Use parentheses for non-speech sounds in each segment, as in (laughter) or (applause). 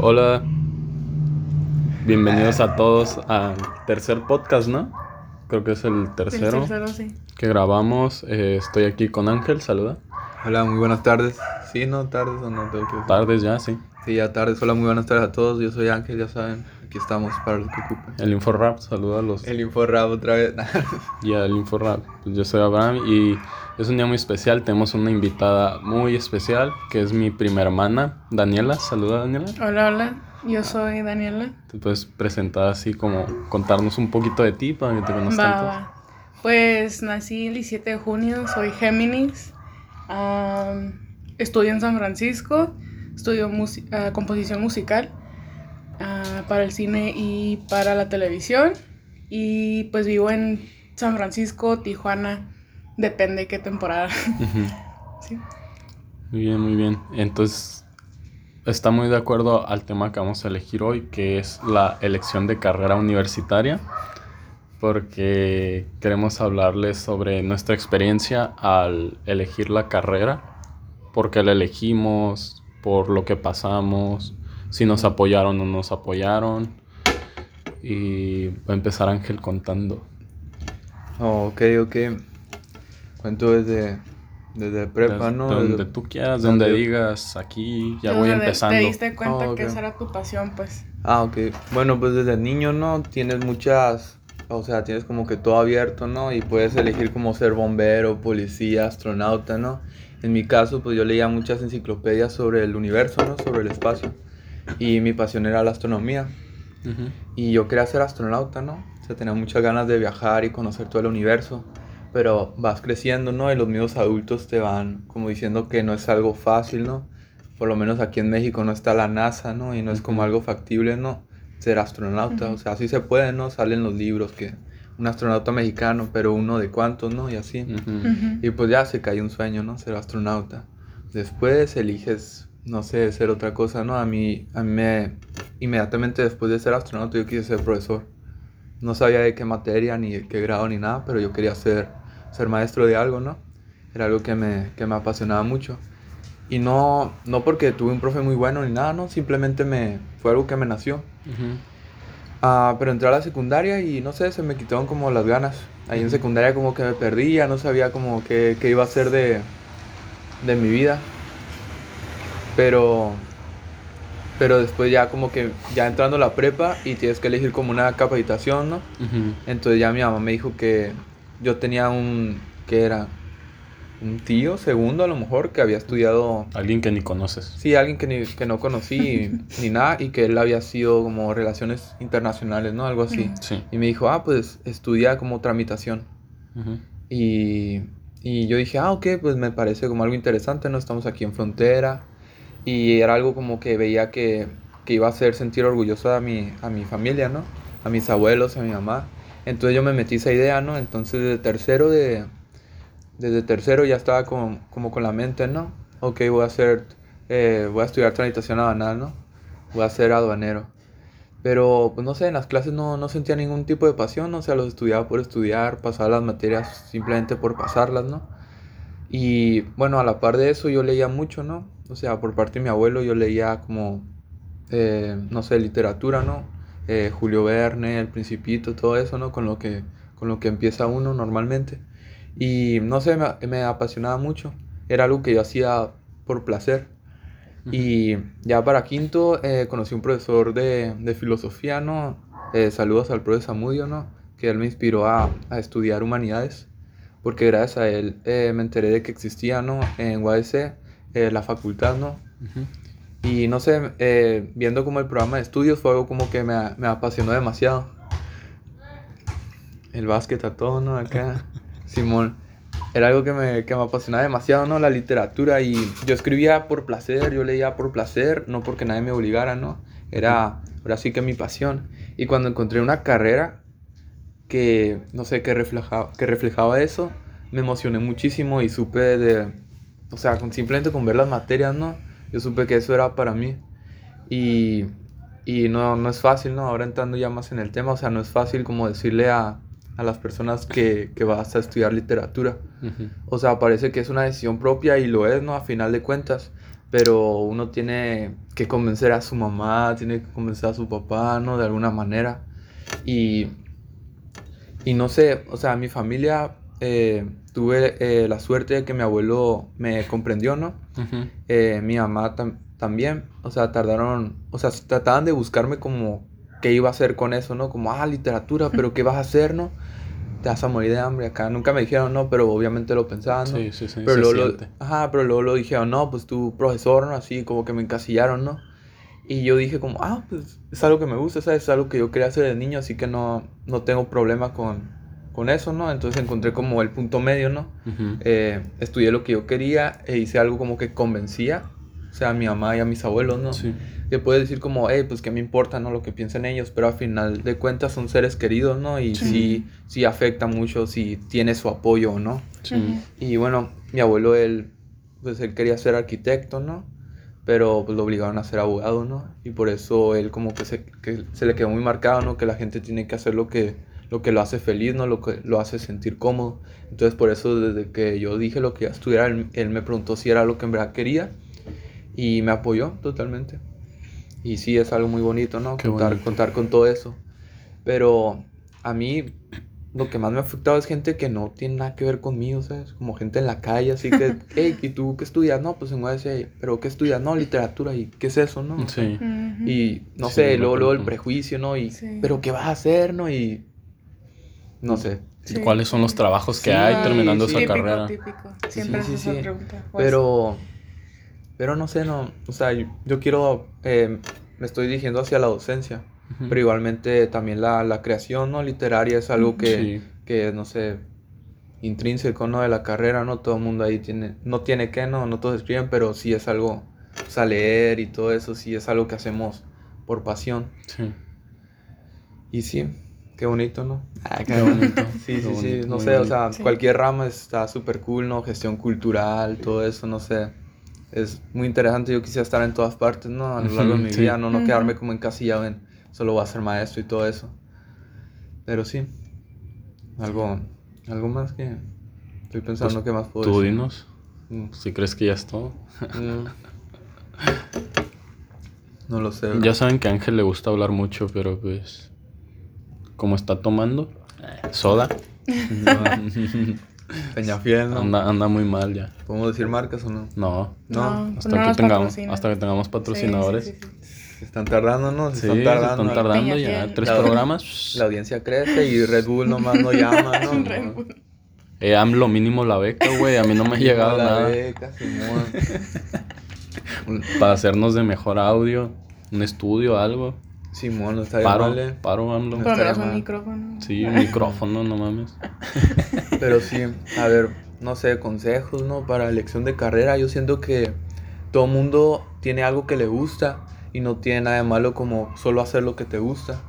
Hola, bienvenidos a todos al tercer podcast, ¿no? Creo que es el tercero, El tercero, sí. que grabamos. Eh, estoy aquí con Ángel, saluda. Hola, muy buenas tardes. Sí, no, tardes o no tengo que decir? Tardes ya, sí. Sí, ya tardes. Hola, muy buenas tardes a todos. Yo soy Ángel, ya saben. Aquí estamos para lo que ocupen. El Inforrap, saluda a los... El Inforrap otra vez. (laughs) Y al Inforrap. Pues yo soy Abraham y es un día muy especial. Tenemos una invitada muy especial, que es mi prima hermana, Daniela. Saluda, Daniela. Hola, hola. Yo soy Daniela. Te puedes presentar así como contarnos un poquito de ti para que te conozcan Va, todos. va. Pues nací el 17 de junio, soy Géminis. Am, estudio en San Francisco. Estudio musi- ah, composición musical ah, para el cine y para la televisión. Y pues vivo en San Francisco, Tijuana. Depende qué temporada. (laughs) Sí. Muy bien, muy bien. Entonces, está muy de acuerdo al tema que vamos a elegir hoy, que es la elección de carrera universitaria, porque queremos hablarles sobre nuestra experiencia al elegir la carrera, por qué la elegimos, por lo que pasamos, si nos apoyaron o no nos apoyaron. Y va a empezar Ángel contando. Oh, ok, ok. Cuento desde, desde prepa, Desde ¿no? Donde Desde- tú quieras, donde- donde digas, aquí ya voy empezando. Te diste cuenta Ah, que ok. esa era tu pasión, pues. Ah, ok. Bueno, pues desde niño, ¿no? Tienes muchas, o sea, tienes como que todo abierto, ¿no? Y puedes elegir como ser bombero, policía, astronauta, ¿no? En mi caso, pues yo leía muchas enciclopedias sobre el universo, ¿no? Sobre el espacio. Y mi pasión era la astronomía. Ujú. Y yo quería ser astronauta, ¿no? O sea, tenía muchas ganas de viajar y conocer todo el universo. Pero vas creciendo, ¿no? Y los mismos adultos te van como diciendo que no es algo fácil, ¿no? Por lo menos aquí en México no está la NASA, ¿no? Y no es como algo factible, ¿no? Ser astronauta. Ujú. O sea, sí se puede, ¿no? Salen los libros que un astronauta mexicano, pero uno de cuántos, ¿no? Y así. Y pues ya se cayó un sueño, ¿no? Ser astronauta. Después eliges, no sé, ser otra cosa, ¿no? A mí, a mí me, inmediatamente después de ser astronauta yo quise ser profesor. No sabía de qué materia, ni de qué grado, ni nada, pero yo quería ser, ser maestro de algo, ¿no? Era algo que me, que me apasionaba mucho. Y no, no porque tuve un profe muy bueno ni nada, ¿no? Simplemente me, fue algo que me nació. Ah, pero entré a la secundaria y no sé, se me quitaron como las ganas. Ahí en secundaria como que me perdía, no sabía como qué, qué iba a hacer de, de mi vida. Pero, pero después ya como que ya entrando a la prepa y tienes que elegir como una capacitación, ¿no? Ujú. Entonces ya mi mamá me dijo que yo tenía un, que era? Un tío, segundo a lo mejor, que había estudiado Alguien que ni conoces. Sí, alguien que, ni- que no conocí (laughs) ni nada y que él había sido como relaciones internacionales, ¿no? Algo así. Sí. Y me dijo, ah, pues estudia como tramitación. Ujú. Y, y yo dije, ah, ok, pues me parece como algo interesante, ¿no? Estamos aquí en frontera. Y era algo como que veía que, que iba a hacer sentir orgulloso a mi, a mi familia, ¿no? A mis abuelos, a mi mamá. Entonces yo me metí esa idea, ¿no? Entonces desde tercero de... Desde tercero ya estaba como, como con la mente, ¿no? Ok, voy a hacer... eh, voy a estudiar tramitación aduanal, ¿no? Voy a ser aduanero. Pero, pues no sé, en las clases no, no sentía ningún tipo de pasión, ¿no? o sea, los estudiaba por estudiar, pasaba las materias simplemente por pasarlas, ¿no? Y bueno, a la par de eso yo leía mucho, ¿no? O sea, por parte de mi abuelo yo leía como, eh, no sé, literatura, ¿no? Eh, Julio Verne, El Principito, todo eso, ¿no? Con lo que, con lo que empieza uno normalmente. Y no sé, me, me apasionaba mucho. Era algo que yo hacía por placer. Y ya para quinto eh, conocí un profesor de, de filosofía, ¿no? Eh, saludos al profesor Samudio, ¿no? Que él me inspiró a, a estudiar humanidades, porque gracias a él eh, me enteré de que existía, ¿no? En UADC, eh, la facultad, ¿no? Ujú. Y no sé, eh, viendo como el programa de estudios fue algo como que me, me apasionó demasiado. El básquet a todo, ¿no? Acá, (laughs) Simón. Era algo que me, que me apasionaba demasiado, ¿no? La literatura y yo escribía por placer, yo leía por placer, no porque nadie me obligara, ¿no? Era, ahora sí que mi pasión. Y cuando encontré una carrera que, no sé, que reflejaba, que reflejaba eso, me emocioné muchísimo y supe de, o sea, con, simplemente con ver las materias, ¿no? Yo supe que eso era para mí. Y, y no, no es fácil, ¿no? Ahora entrando ya más en el tema, o sea, no es fácil como decirle a, a las personas que, que vas a estudiar literatura. Ujú. O sea, parece que es una decisión propia y lo es, ¿no? A final de cuentas. pero uno tiene que convencer a su mamá, tiene que convencer a su papá, ¿no? De alguna manera. Y, y no sé, o sea, mi familia eh, tuve eh, la suerte de que mi abuelo me comprendió, ¿no? Eh, mi mamá también, o sea, tardaron, o sea, trataban de buscarme como qué iba a hacer con eso, ¿no? Como, ah, literatura, pero ¿qué vas a hacer, no? Te vas a morir de hambre acá. Nunca me dijeron, no, pero obviamente lo pensaban, ¿no? Sí, sí, sí. Pero luego, lo, ajá, pero luego lo dijeron, no, pues tú, profesor, ¿no? Así como que me encasillaron, ¿no? Y yo dije como, ah, pues es algo que me gusta, ¿sabes? Es algo que yo quería hacer de niño, así que no, no tengo problema con, con eso, ¿no? Entonces encontré como el punto medio, ¿no? Eh, estudié lo que yo quería e hice algo como que convencía, o sea, a mi mamá y a mis abuelos, ¿no? Sí. Que puedes decir como, hey, pues qué me importa, ¿no? Lo que piensen ellos, pero al final de cuentas son seres queridos, ¿no? Y Sí. sí, sí afecta mucho si tiene su apoyo o no. Sí. Y bueno, mi abuelo, él, pues él quería ser arquitecto, ¿no? Pero pues lo obligaron a ser abogado, ¿no? Y por eso él como que se, que se le quedó muy marcado, ¿no? Que la gente tiene que hacer lo que, lo que lo hace feliz, ¿no? Lo que lo hace sentir cómodo. Entonces por eso desde que yo dije lo que iba a estudiar, él, él me preguntó si era lo que en verdad quería y me apoyó totalmente. Y sí, es algo muy bonito, ¿no? Qué Contar, bonito. contar con todo eso. Pero a mí lo que más me ha afectado es gente que no tiene nada que ver conmigo, ¿sabes? Como gente en la calle, así que, (laughs) hey, ¿y tú qué estudias? No, pues en UASI, pero ¿qué estudias? No, literatura, ¿y qué es eso, no? Sí. Y no Sí, sé, luego, luego el prejuicio, ¿no? Y, Sí. pero ¿qué vas a hacer, no? Y no sé. ¿Y cuáles son los trabajos que Sí, hay terminando sí. esa típico, carrera? típico. Siempre Sí, es sí, esa sí. pregunta. Pero, pero no sé, no, o sea, yo, yo quiero, eh, me estoy dirigiendo hacia la docencia, Pero igualmente también la, la creación, ¿no? Literaria es algo que, Sí. que, no sé, intrínseco, ¿no? De la carrera, ¿no? Todo el mundo ahí tiene, no tiene que, ¿no? No todos escriben, pero sí es algo, o sea, leer y todo eso, sí es algo que hacemos por pasión. Sí. Y sí, qué bonito, ¿no? Ah, qué bonito. (laughs) Sí, Qué sí, sí, bonito, no muy sé, o sea, Sí. cualquier rama está súper cool, ¿no? Gestión cultural, todo eso, no sé. Es muy interesante, yo quisiera estar en todas partes, ¿no? A lo largo de mi sí. vida, no, no Ujú. quedarme como encasillado en solo voy a ser maestro y todo eso. Pero sí, algo, algo más que estoy pensando Pues, que más puedo Tú decir. dinos, Mm, si crees que ya es todo. mm. No lo sé. Ya saben que a Ángel le gusta hablar mucho, pero pues. Como está tomando soda, (laughs) Peñafiel, ¿no? anda, anda muy mal ya. ¿Podemos decir marcas o no? No, No, pues hasta, no que tengamos, hasta que tengamos Sí, patrocinadores. sí, sí, sí. Se están tardando, ¿no? Se Sí, están se tardando. están tardando ya. Tres La- programas. La audiencia crece y Red Bull nomás no llama, ¿no? (laughs) Red Bull. Eh, AMLO mínimo la beca, güey. A mí no me ha llegado La nada. beca, Simón. (laughs) Para hacernos de mejor audio, un estudio, algo. Simón, no estaría Paro, mal, eh. paro AMLO. No menos un micrófono. Sí, un micrófono, no mames. (laughs) Pero sí, a ver, no sé, consejos, ¿no? Para elección de carrera, yo siento que todo mundo tiene algo que le gusta y no tiene nada de malo como solo hacer lo que te gusta.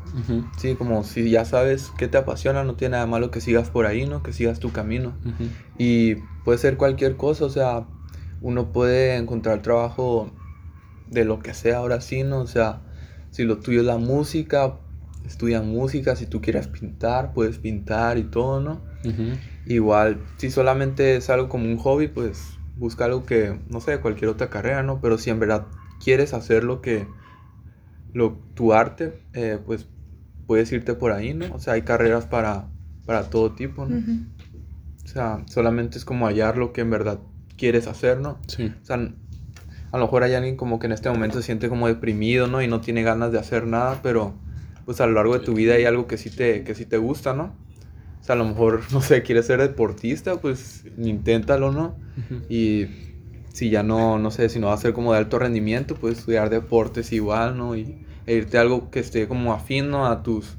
Sí, como si ya sabes qué te apasiona, no tiene nada de malo que sigas por ahí, ¿no? Que sigas tu camino. Y puede ser cualquier cosa, o sea, uno puede encontrar trabajo de lo que sea ahora sí, ¿no? O sea, si lo tuyo es la música, estudia música, si tú quieres pintar, puedes pintar y todo, ¿no? Igual, si solamente es algo como un hobby, pues busca algo que, no sé, cualquier otra carrera, ¿no? Pero si en verdad quieres hacer lo que, lo, tu arte, eh, pues puedes irte por ahí, ¿no? O sea, hay carreras para, para todo tipo, ¿no? O sea, solamente es como hallar lo que en verdad quieres hacer, ¿no? Sí. O sea, a lo mejor hay alguien como que en este momento se siente como deprimido, ¿no? Y no tiene ganas de hacer nada, pero pues a lo largo de tu vida hay algo que sí te, que sí te gusta, ¿no? O sea, a lo mejor, (laughs) no sé, quieres ser deportista, pues inténtalo, ¿no? Y si ya no, no sé, si no va a ser como de alto rendimiento, puedes estudiar deportes igual, ¿no? Y e irte a algo que esté como afín, ¿no? A tus,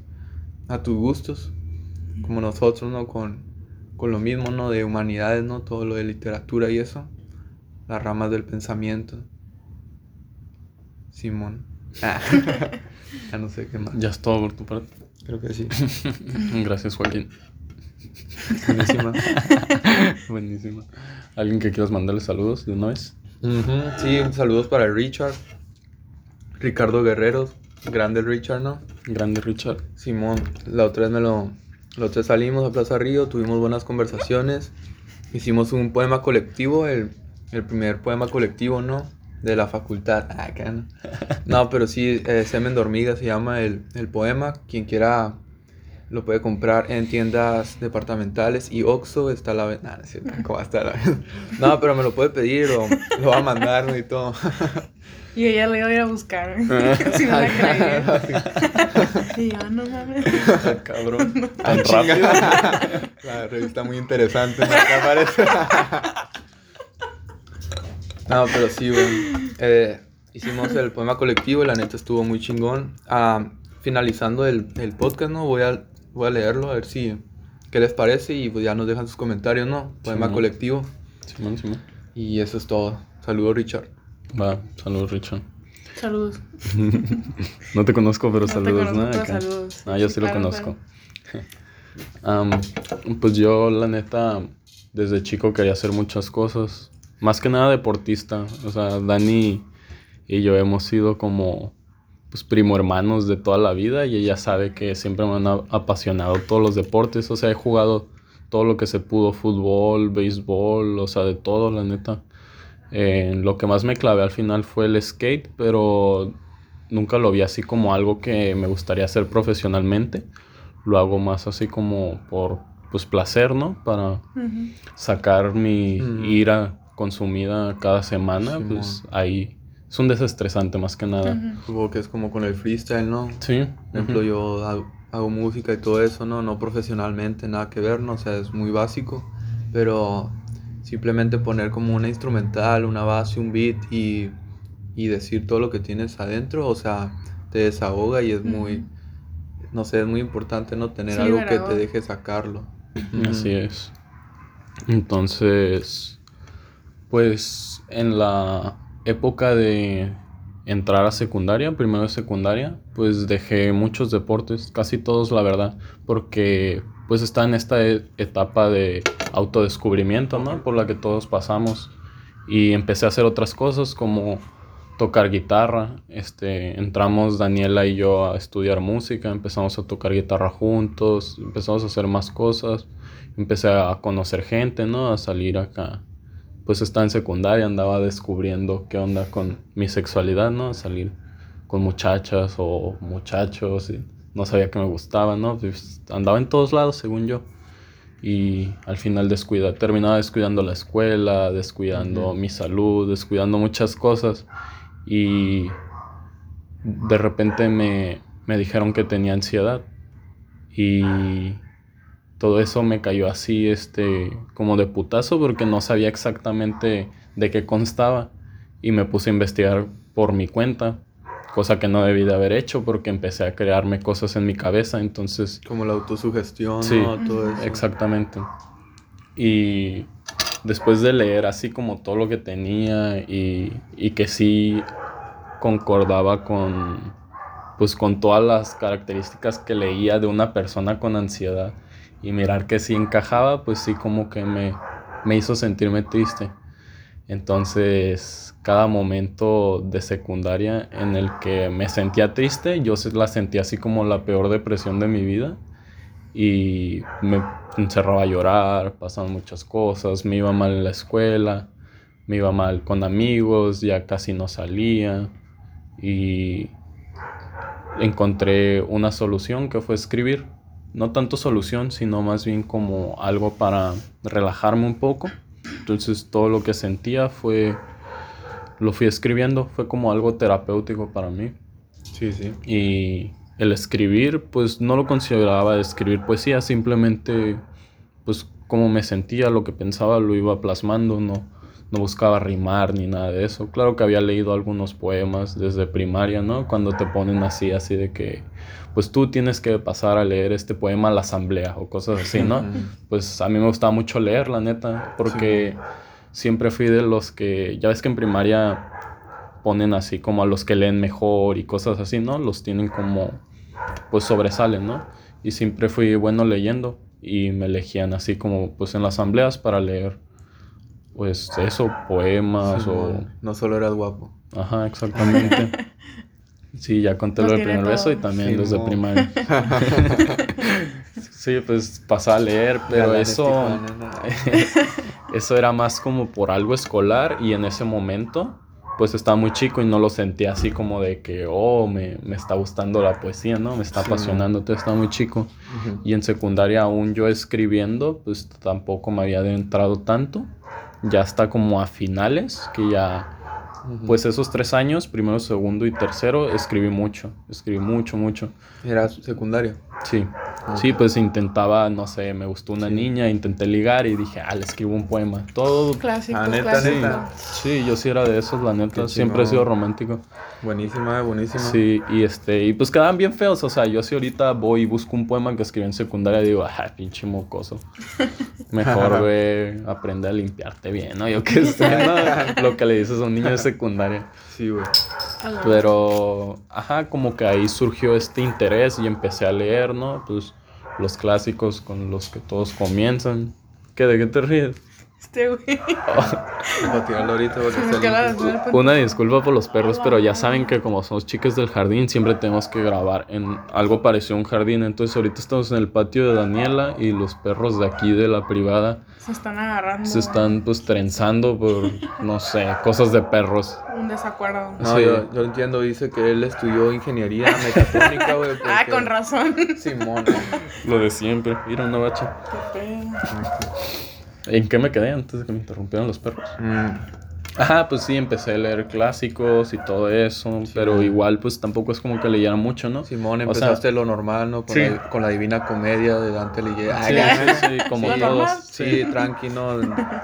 a tus gustos, como nosotros, ¿no? Con, con lo mismo, ¿no? De humanidades, ¿no? Todo lo de literatura y eso. Las ramas del pensamiento. Simón. Ah, (laughs) ya no sé qué más. Ya es todo por tu parte. Creo que sí. (laughs) Gracias, Joaquín. (laughs) Buenísima. (laughs) Buenísimo. ¿Alguien que quieras mandarle saludos de una vez? Sí, saludos para Richard. Ricardo Guerreros. Grande el Richard, ¿no? Grande Richard. Simón, la otra vez me lo... La otra vez salimos a Plaza Río, tuvimos buenas conversaciones. Hicimos un poema colectivo, el, el primer poema colectivo, ¿no? de la facultad. (laughs) Ah, no. No, pero sí, eh, Semen de Hormiga se llama el, el poema. Quien quiera lo puede comprar en tiendas departamentales y Oxxo está a la venta. Nah, no, es cierto, (laughs) ¿cómo va a estar a la venta? No, pero me lo puede pedir o lo va a mandar ¿no? y todo. (laughs) Y ella le iba a ir a buscar. (laughs) si no la creía. y yo, no mames. Ah, cabrón. Ah, Tan rápido. La revista muy interesante, ¿no? Acá aparece. No, pero sí, güey. Eh, hicimos el poema colectivo y la neta estuvo muy chingón. Ah, finalizando el, el podcast, ¿no? Voy a, voy a leerlo a ver si... ¿Qué les parece? Y pues ya nos dejan sus comentarios, ¿no? Poema Sí. colectivo. Simón, Simón. Y eso es todo. Saludos, Richard. Va, saludos, Richard. Saludos. (laughs) No te conozco, pero No te saludos, conozco, Acá. saludos. Ah, yo sí, lo claro, conozco. (laughs) Am, pues yo, la neta, desde chico quería hacer muchas cosas. Más que nada deportista. O sea, Dani y yo hemos sido como pues primo hermanos de toda la vida y ella sabe que siempre me han apasionado todos los deportes. O sea, he jugado todo lo que se pudo, fútbol, béisbol, o sea, de todo, la neta. Eh, lo que más me clavé al final fue el skate, pero nunca lo vi así como algo que me gustaría hacer profesionalmente. Lo hago más así como por pues placer, ¿no? Para sacar mi Mm. ira consumida cada semana, pues ahí es un desestresante más que nada. Ujú. Supongo que es como con el freestyle, ¿no? Sí. Por ejemplo, ujú. yo hago, hago música y todo eso, ¿no? No profesionalmente, nada que ver, ¿no? O sea, es muy básico, pero simplemente poner como una instrumental, una base, un beat y, y decir todo lo que tienes adentro, o sea, te desahoga y es muy, Ujú. no sé, es muy importante, ¿no? Tener Sí, algo que te deje sacarlo. Así es. Entonces, pues en la época de entrar a secundaria, primero de secundaria, pues dejé muchos deportes, casi todos la verdad, porque pues está en esta e- etapa de autodescubrimiento, ¿no? Por la que todos pasamos. Y empecé a hacer otras cosas como tocar guitarra. Este, entramos Daniela y yo a estudiar música, empezamos a tocar guitarra juntos, empezamos a hacer más cosas, empecé a conocer gente, ¿no? A salir acá. Pues estaba en secundaria, andaba descubriendo qué onda con mi sexualidad, ¿no? Salir con muchachas o muchachos y no sabía que me gustaba, ¿no? Pues andaba en todos lados, según yo. Y al final descuida, terminaba descuidando la escuela, descuidando Ujú. mi salud, descuidando muchas cosas. Y de repente me, me dijeron que tenía ansiedad. Y todo eso me cayó así, este, como de putazo, porque no sabía exactamente de qué constaba. Y me puse a investigar por mi cuenta, cosa que no debí de haber hecho, porque empecé a crearme cosas en mi cabeza. Entonces, Como la autosugestión, Sí, ¿no? Todo eso. Exactamente. Y después de leer así como todo lo que tenía y, y que sí concordaba con pues con todas las características que leía de una persona con ansiedad y mirar que sí encajaba, pues sí como que me, me hizo sentirme triste. Entonces, cada momento de secundaria en el que me sentía triste, yo la sentía así como la peor depresión de mi vida y me encerraba a llorar, pasaban muchas cosas, me iba mal en la escuela, me iba mal con amigos, ya casi no salía y encontré una solución que fue escribir. No tanto solución, sino más bien como algo para relajarme un poco. Entonces todo lo que sentía fue, lo fui escribiendo, fue como algo terapéutico para mí. Sí, sí. Y el escribir, pues no lo consideraba escribir poesía, simplemente pues como me sentía, lo que pensaba lo iba plasmando, no, no buscaba rimar ni nada de eso. Claro que había leído algunos poemas desde primaria, ¿no? Cuando te ponen así, así de que, pues tú tienes que pasar a leer este poema a la asamblea o cosas así, ¿no? Pues a mí me gustaba mucho leer, la neta, porque siempre fui de los que, ya ves que en primaria ponen así como a los que leen mejor y cosas así, ¿no? Los tienen como, pues sobresalen, ¿no? Y siempre fui bueno leyendo y me elegían así como, pues en las asambleas para leer, pues eso, poemas o... No solo eras guapo. Ajá, exactamente. (laughs) Sí, ya conté lo Los del primer beso y también desde Simón. primaria. (laughs) Sí, pues pasaba a leer, pero eso, (laughs) eso era más como por algo escolar y en ese momento pues estaba muy chico y no lo sentía así como de que, oh, me, me está gustando la poesía, ¿no? Me está Sí. apasionando, entonces estaba muy chico. Y en secundaria aún yo escribiendo, pues tampoco me había adentrado tanto. Ya está como a finales, que ya, pues esos tres años, primero, segundo y tercero, escribí mucho, escribí mucho, mucho. Era secundaria. Sí, sí, pues intentaba, no sé, me gustó una Sí. niña, intenté ligar y dije, ah, le escribo un poema. Todo. Clásico, Ah, neta, clásico. neta. Sí, yo sí era de esos, la neta. Qué Siempre he sido romántico. Buenísima, buenísima. Sí, y este, y pues quedaban bien feos. O sea, yo si ahorita voy y busco un poema que escribí en secundaria, digo, ah, pinche mocoso. (laughs) Mejor, güey, aprende a limpiarte bien, ¿no? Yo qué (laughs) sé, ¿no? Lo que le dices a un niño de secundaria. Sí, güey. Pero, ajá, como que ahí surgió este interés y empecé a leer, ¿no? Pues los clásicos con los que todos comienzan. ¿Qué, ¿De qué te ríes? Este güey. Tirarlo ahorita porque. Una disculpa por los perros, pero ya saben que como somos chicas del jardín, siempre tenemos que grabar en algo parecido a un jardín. Entonces ahorita estamos en el patio de Daniela y los perros de aquí de la privada Se están agarrando. se están pues trenzando por, no sé, cosas de perros. Un desacuerdo. No, Sí. yo, yo entiendo, dice que él estudió ingeniería mecatrónica, güey. (laughs) Ah, con razón. Simón. Lo de siempre. Mira una bacha. Qué. ¿En qué me quedé antes de que me interrumpieran los perros? Mm, Ajá, pues sí, empecé a leer clásicos y todo eso, pero igual pues tampoco es como que leyera mucho, ¿no? Simón, O sea, empezaste lo normal, ¿no? Con, Sí. la, con la Divina Comedia de Dante Alighieri. Sí, Ay, sí, sí, como todos. normal. Sí, tranqui, ¿no?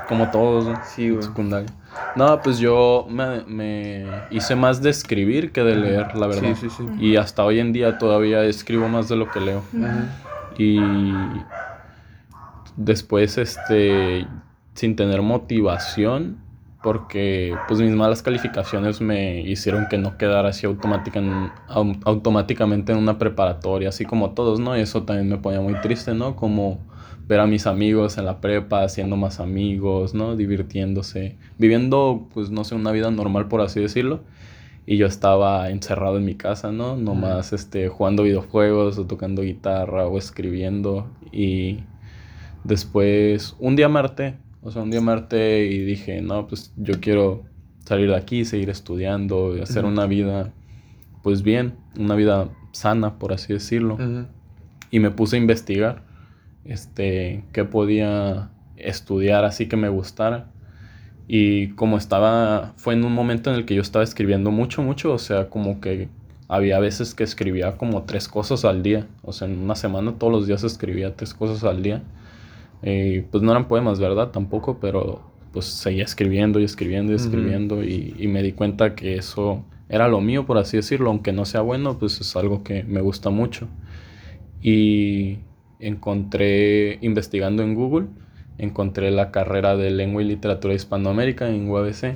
Como todos, ¿no? Sí, güey. secundaria. No, pues yo me, me hice más de escribir que de leer, la verdad. Sí, sí, sí. Y hasta hoy en día todavía escribo más de lo que leo. Ujú. Y después, este, sin tener motivación, porque pues mis malas calificaciones me hicieron que no quedara así automática en- au- automáticamente en una preparatoria, así como todos, ¿no? Y eso también me ponía muy triste, ¿no? Como ver a mis amigos en la prepa, haciendo más amigos, ¿no? Divirtiéndose, viviendo, pues, no sé, una vida normal, por así decirlo. Y yo estaba encerrado en mi casa, ¿no? Nomás, este, jugando videojuegos o tocando guitarra o escribiendo. Y después, un día me harté. O sea, un día me harté y dije, no, pues yo quiero salir de aquí, seguir estudiando y hacer una vida, pues bien, una vida sana, por así decirlo y me puse a investigar este qué podía estudiar así que me gustara. Y como estaba fue en un momento en el que yo estaba escribiendo mucho mucho o sea como que había veces que escribía como tres cosas al día o sea en una semana todos los días escribía tres cosas al día Eh, pues no eran poemas verdad tampoco pero pues seguía escribiendo y escribiendo y escribiendo y, y me di cuenta que eso era lo mío por así decirlo aunque no sea bueno pues es algo que me gusta mucho y encontré, investigando en Google, encontré la carrera de lengua y literatura hispanoamérica en UABC,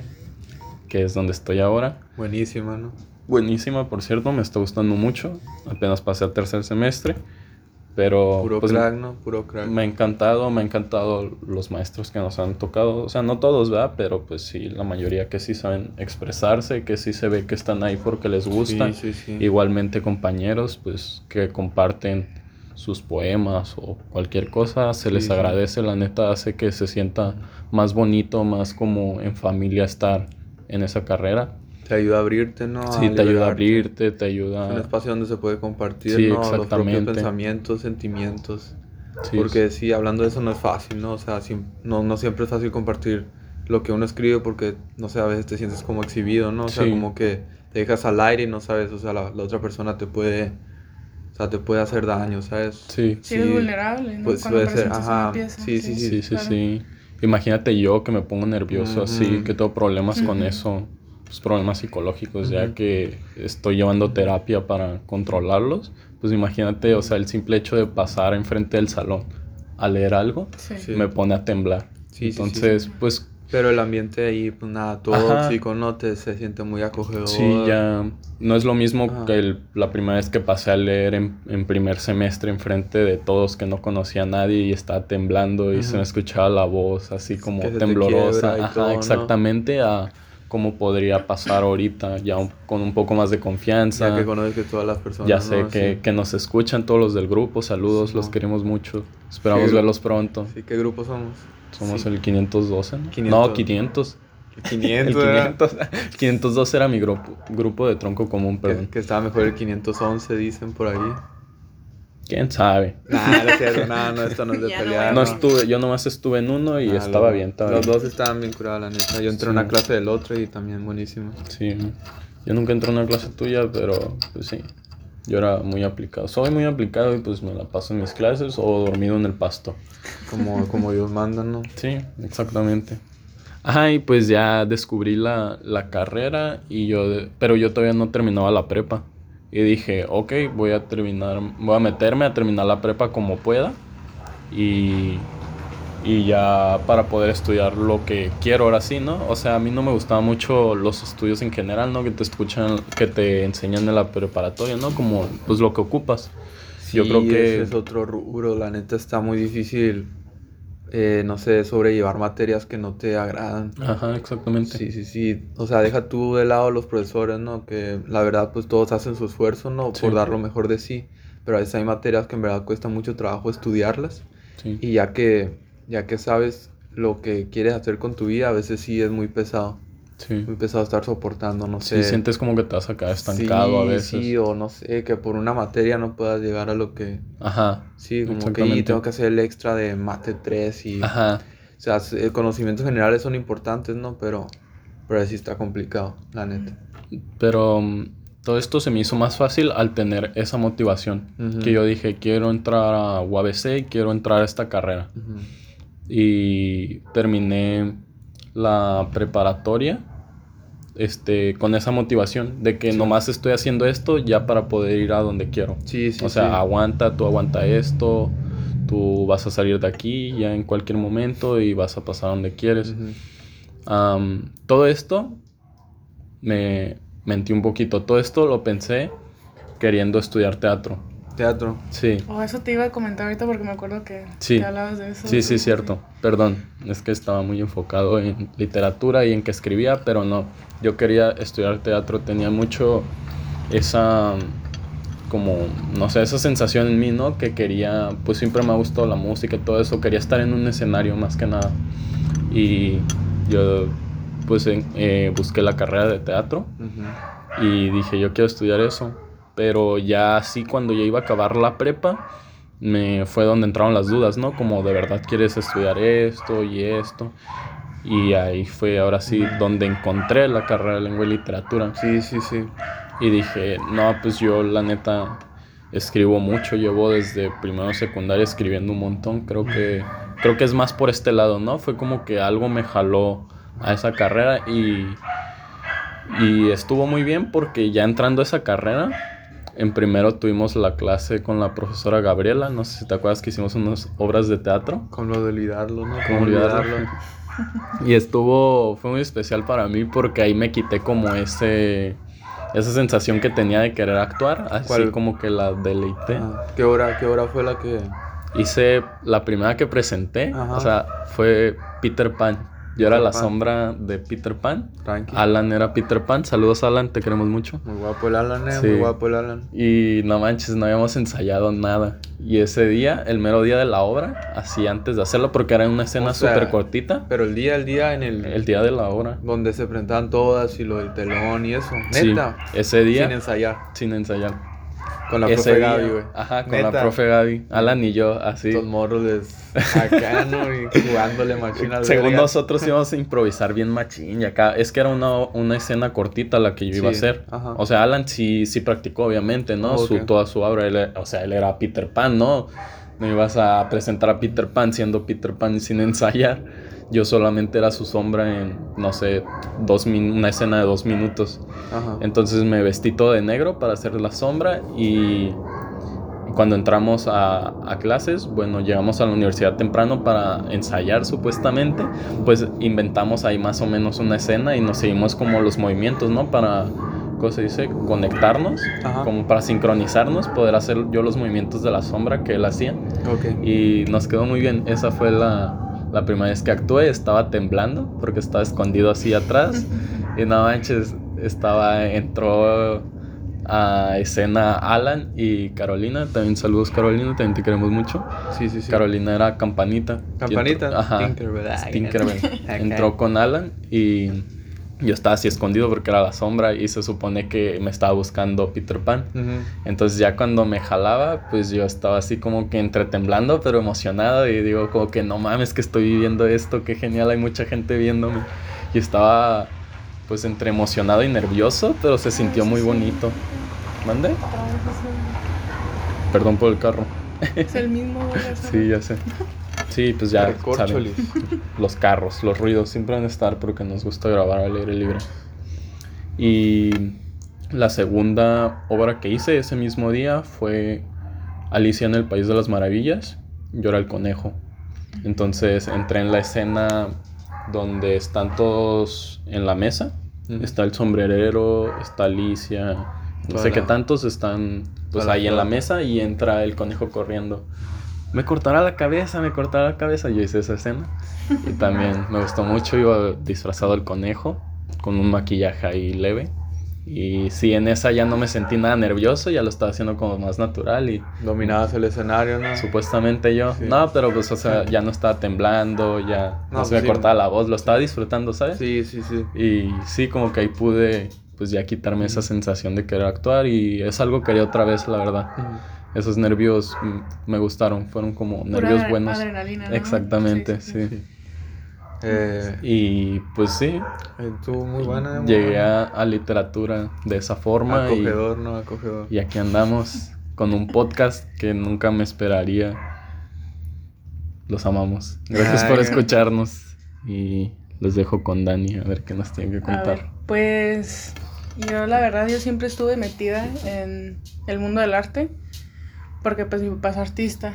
que es donde estoy ahora. Buenísima, ¿no? Buenísima, por cierto, me está gustando mucho. Apenas pasé a tercer semestre, pero Puro pues, crack, ¿no? Puro crack. me ha encantado, me ha encantado los maestros que nos han tocado. O sea, no todos, ¿verdad? Pero pues sí, la mayoría que sí saben expresarse, que sí se ve que están ahí porque les gusta. Sí, sí, sí. Igualmente compañeros, pues que comparten sus poemas o cualquier cosa, se les agradece, la neta hace que se sienta más bonito, más como en familia estar en esa carrera. Te ayuda a abrirte, ¿no? Sí, te ayuda a abrirte, te Es un ayuda... espacio donde se puede compartir, Sí, ¿no? Los propios pensamientos, sentimientos. sí, Porque sí, hablando de eso no es fácil, ¿no? O sea, sí, no, no siempre es fácil compartir lo que uno escribe porque, no sé, a veces te sientes como exhibido, ¿no? O sea, Sí. como que te dejas al aire y no sabes, o sea, la, la otra persona te puede, o sea, te puede hacer daño, ¿sabes? sí, Sí, eres vulnerable, ¿no? Pues Cuando puede ser, ajá, una pieza. sí, sí, sí, sí, claro. sí. Imagínate yo que me pongo nervioso así, Ujú. que tengo problemas con Ujú. eso, pues problemas psicológicos, ya Ujú. que estoy llevando terapia para controlarlos, pues imagínate, o sea, el simple hecho de pasar enfrente del salón a leer algo, Sí. Me pone a temblar. Sí, sí, sí. Entonces, pues Pero el ambiente ahí, pues nada, tóxico, ¿no? Te, se siente muy acogedor. sí, ya no es lo mismo Ajá. que el- la primera vez que pasé a leer en, en primer semestre enfrente de todos que no conocía a nadie y estaba temblando y se Ujú. me escuchaba la voz así como Que se te temblorosa. y Ajá, todo, ¿no? exactamente a cómo podría pasar ahorita, ya un- con un poco más de confianza. Ya que conoces que todas las personas, Ya sé ¿no? que, Sí. que nos escuchan todos los del grupo, saludos, los Simón. queremos mucho. Esperamos Sí. verlos pronto. Sí, ¿qué grupo somos? Somos Sí. el 512, ¿no? 500. No, 500. El El 500, era- 500, 502 era mi grupo, grupo de tronco común, que, perdón. que estaba mejor el 511, dicen por ahí. ¿Quién sabe? Nah, no cierto, no, esto no es (laughs) de no pelear. No estuve, yo nomás estuve en uno y Ah, estaba bien, estaba Los bien. dos estaban bien curados, la neta. Yo entré Sí. en una clase del otro y también buenísimo. Sí, yo nunca entré en una clase tuya, pero pues sí, yo era muy aplicado. Soy muy aplicado y pues me la paso en mis clases o dormido en el pasto. Como, como Dios manda, ¿no? Sí, exactamente. Ajá, y pues ya descubrí la, la carrera, y yo, pero yo todavía no terminaba la prepa. Y dije, ok, voy a terminar, voy a meterme a terminar la prepa como pueda. Y, y ya para poder estudiar lo que quiero ahora sí, ¿no? O sea, a mí no me gustaban mucho los estudios en general, ¿no? Que te escuchan, que te enseñan en la preparatoria, ¿no? Como pues lo que ocupas. Yo Sí, creo que- ese es otro rubro. La neta está muy difícil, eh, no sé, sobrellevar materias que no te agradan. Ajá, exactamente. Sí, sí, sí. O sea, deja tú de lado los profesores, ¿no? Que la verdad, pues todos hacen su esfuerzo, ¿no? Sí. Por dar lo mejor de sí. Pero a veces hay materias que en verdad cuesta mucho trabajo estudiarlas. Sí. Y ya que, ya que sabes lo que quieres hacer con tu vida, a veces sí es muy pesado. Sí. Muy pesado estar soportando, no Sí, sé. sientes como que te vas a quedar estancado a Sí, veces. Sí, o no sé, que por una materia no puedas llegar a lo que... Ajá. Sí, como que y tengo que hacer el extra de mate 3 y... Ajá. O sea, eh, conocimientos generales son importantes, ¿no? Pero, pero sí está complicado, la neta. Pero mm, todo esto se me hizo más fácil al tener esa motivación. Que yo dije, quiero entrar a UABC y quiero entrar a esta carrera. Y terminé la preparatoria este, con esa motivación de que nomás estoy haciendo esto ya para poder ir a donde quiero. Sí, sí, o sea, sí. aguanta, tú aguanta esto, tú vas a salir de aquí ya en cualquier momento y vas a pasar donde quieres. Todo esto me mentí un poquito. Todo esto lo pensé queriendo estudiar teatro. Teatro. Sí, Oh, eso te iba a comentar ahorita porque me acuerdo que, Sí. que hablabas de eso. sí, sí, cierto. Perdón, es que estaba muy enfocado en literatura y en que escribía, pero no. Yo quería estudiar teatro, tenía mucho esa como, no sé, esa sensación en mí, ¿no? Que quería, pues siempre me ha gustado la música y todo eso, quería estar en un escenario más que nada. Y yo, pues, en- eh, busqué la carrera de teatro y dije, yo quiero estudiar eso. Pero ya así cuando ya iba a acabar la prepa, me fue donde entraron las dudas, ¿no? Como de verdad quieres estudiar esto y esto. Y ahí fue ahora sí donde encontré la carrera de lengua y literatura. Sí, sí, sí. Y dije, no, pues yo la neta escribo mucho, llevo desde primero secundaria escribiendo un montón. Creo que, creo que es más por este lado, ¿no? Fue como que algo me jaló a esa carrera y, y estuvo muy bien porque ya entrando a esa carrera, en primero tuvimos la clase con la profesora Gabriela, no sé si te acuerdas que hicimos unas obras de teatro. Con lo de olvidarlo, ¿no? ¿Cómo olvidarlo? Y estuvo, fue muy especial para mí porque ahí me quité como ese, esa sensación que tenía de querer actuar, así ¿Cuál? como que la deleité. Ah, ¿Qué hora, qué hora fue la que...? Hice la primera que presenté, Ajá. o sea, fue Peter Pan. Yo era Peter la Pan. sombra de Peter Pan. Tranqui. Alan era Peter Pan. Saludos, Alan, te queremos mucho. Muy guapo el Alan, eh. Sí. Muy guapo el Alan. Y no manches, no habíamos ensayado nada. Y ese día, el mero día de la obra, así antes de hacerlo, porque era una escena O sea, súper cortita, Pero el día, el día en el... el día de la obra. Donde se presentaban todas y lo del telón y eso. Sí, Neta. ese día, Sin ensayar. sin ensayar. Con la profe Gaby, güey. Ajá, con Neta. la profe Gaby. Alan y yo, así. Estos morros acá, ¿no? Y jugándole machina al Según verga. nosotros (laughs) íbamos a improvisar bien machín y acá es que era una, una escena cortita la que yo iba a hacer. ajá. O sea, Alan sí, sí practicó obviamente, ¿no? Su, toda su obra, él, o sea, él era Peter Pan, ¿no? No ibas a presentar a Peter Pan siendo Peter Pan sin ensayar. Yo solamente era su sombra en, no sé, dos min- una escena de dos minutos. Ajá. Entonces me vestí todo de negro para hacer la sombra y cuando entramos a, a clases, bueno, llegamos a la universidad temprano para ensayar supuestamente, pues inventamos ahí más o menos una escena y nos seguimos como los movimientos, ¿no? Para, ¿cómo se dice? Conectarnos, Ajá. como para sincronizarnos, poder hacer yo los movimientos de la sombra que él hacía Ok. y nos quedó muy bien. Esa fue la, la primera vez que actué. Estaba temblando porque estaba escondido así atrás. (laughs) y no manches, estaba, entró a escena Alan y Carolina. También saludos Carolina, también te queremos mucho. Sí, sí, sí. Carolina era Campanita. Campanita. Entró- Ajá. Tinkerbell. (laughs) Entró con Alan y yo estaba así escondido porque era la sombra y se supone que me estaba buscando Peter Pan. Ujú. Entonces ya cuando me jalaba, pues yo estaba así como que entre temblando, pero emocionado y digo como que no mames que estoy viviendo esto, qué genial, hay mucha gente viéndome. Y estaba pues entre emocionado y nervioso, pero se sintió muy bonito. ¿Mande? Perdón por el carro. Es el mismo. (laughs) Sí, ya sé. Sí, pues ya saben. Los carros, los ruidos siempre van a estar porque nos gusta grabar al aire libre. Y la segunda obra que hice ese mismo día fue Alicia en el País de las Maravillas. Yo era el conejo. Entonces entré en la escena donde están todos en la mesa. Está el sombrerero, está Alicia, no sé qué tantos están pues ahí en la mesa y entra el conejo corriendo. Me cortará la cabeza, me cortará la cabeza. Yo hice esa escena. Y también me gustó mucho. Iba disfrazado del conejo con un maquillaje ahí leve. Y sí, en esa ya no me sentí nada nervioso, ya lo estaba haciendo como más natural y Dominabas el escenario, ¿no? supuestamente yo. Sí. No, pero pues, o sea, ya no estaba temblando, ya no, No, se me sí. cortaba la voz, lo estaba disfrutando, ¿sabes? Sí, sí, sí. Y sí, como que ahí pude, pues ya quitarme esa sensación de querer actuar y es algo que haría otra vez, la verdad. Esos nervios me gustaron, fueron como Pura nervios buenos. adrenalina, ¿no? Exactamente, Sí, sí, sí. Eh, Y pues sí, estuvo muy buena. muy llegué buena. a, a literatura de esa forma y, Acogedor, ¿no? Acogedor. y aquí andamos con un podcast que nunca me esperaría. Los amamos. Gracias Ay, por escucharnos y los dejo con Dani a ver qué nos tiene que contar. ver, pues yo la verdad yo siempre estuve metida en el mundo del arte porque pues mi papá es artista,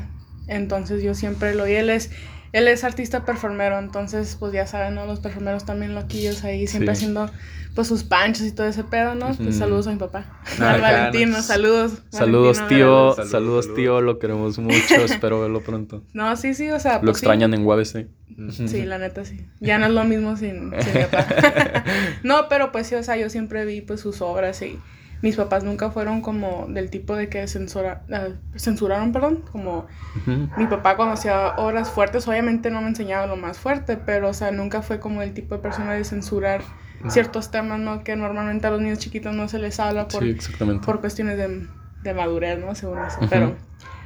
entonces yo siempre lo y él es él es artista performero, entonces pues ya saben, ¿no? Los performeros también loquillos ahí siempre Sí. haciendo pues sus panchos y todo ese pedo, ¿no? Pues saludos a mi papá. Ah, Al Valentino, ganas. saludos. Saludos Valentino, tío. Saludos, saludos saludos. tío, lo queremos mucho, (laughs) espero verlo pronto. No, sí, sí, o sea, Lo pues, sí. extrañan en UABC. Sí, la neta sí. Ya no es lo mismo sin, sin mi papá. (laughs) (laughs) no, pero pues sí, o sea, yo siempre vi pues sus obras y mis papás nunca fueron como del tipo de que censura, ah, censuraron, perdón, como mi papá cuando hacía obras fuertes, obviamente no me enseñaba lo más fuerte, pero o sea, nunca fue como el tipo de persona de censurar ciertos temas, ¿no? Que normalmente a los niños chiquitos no se les habla por, Sí, por cuestiones de, de madurez, ¿no? Según eso. Pero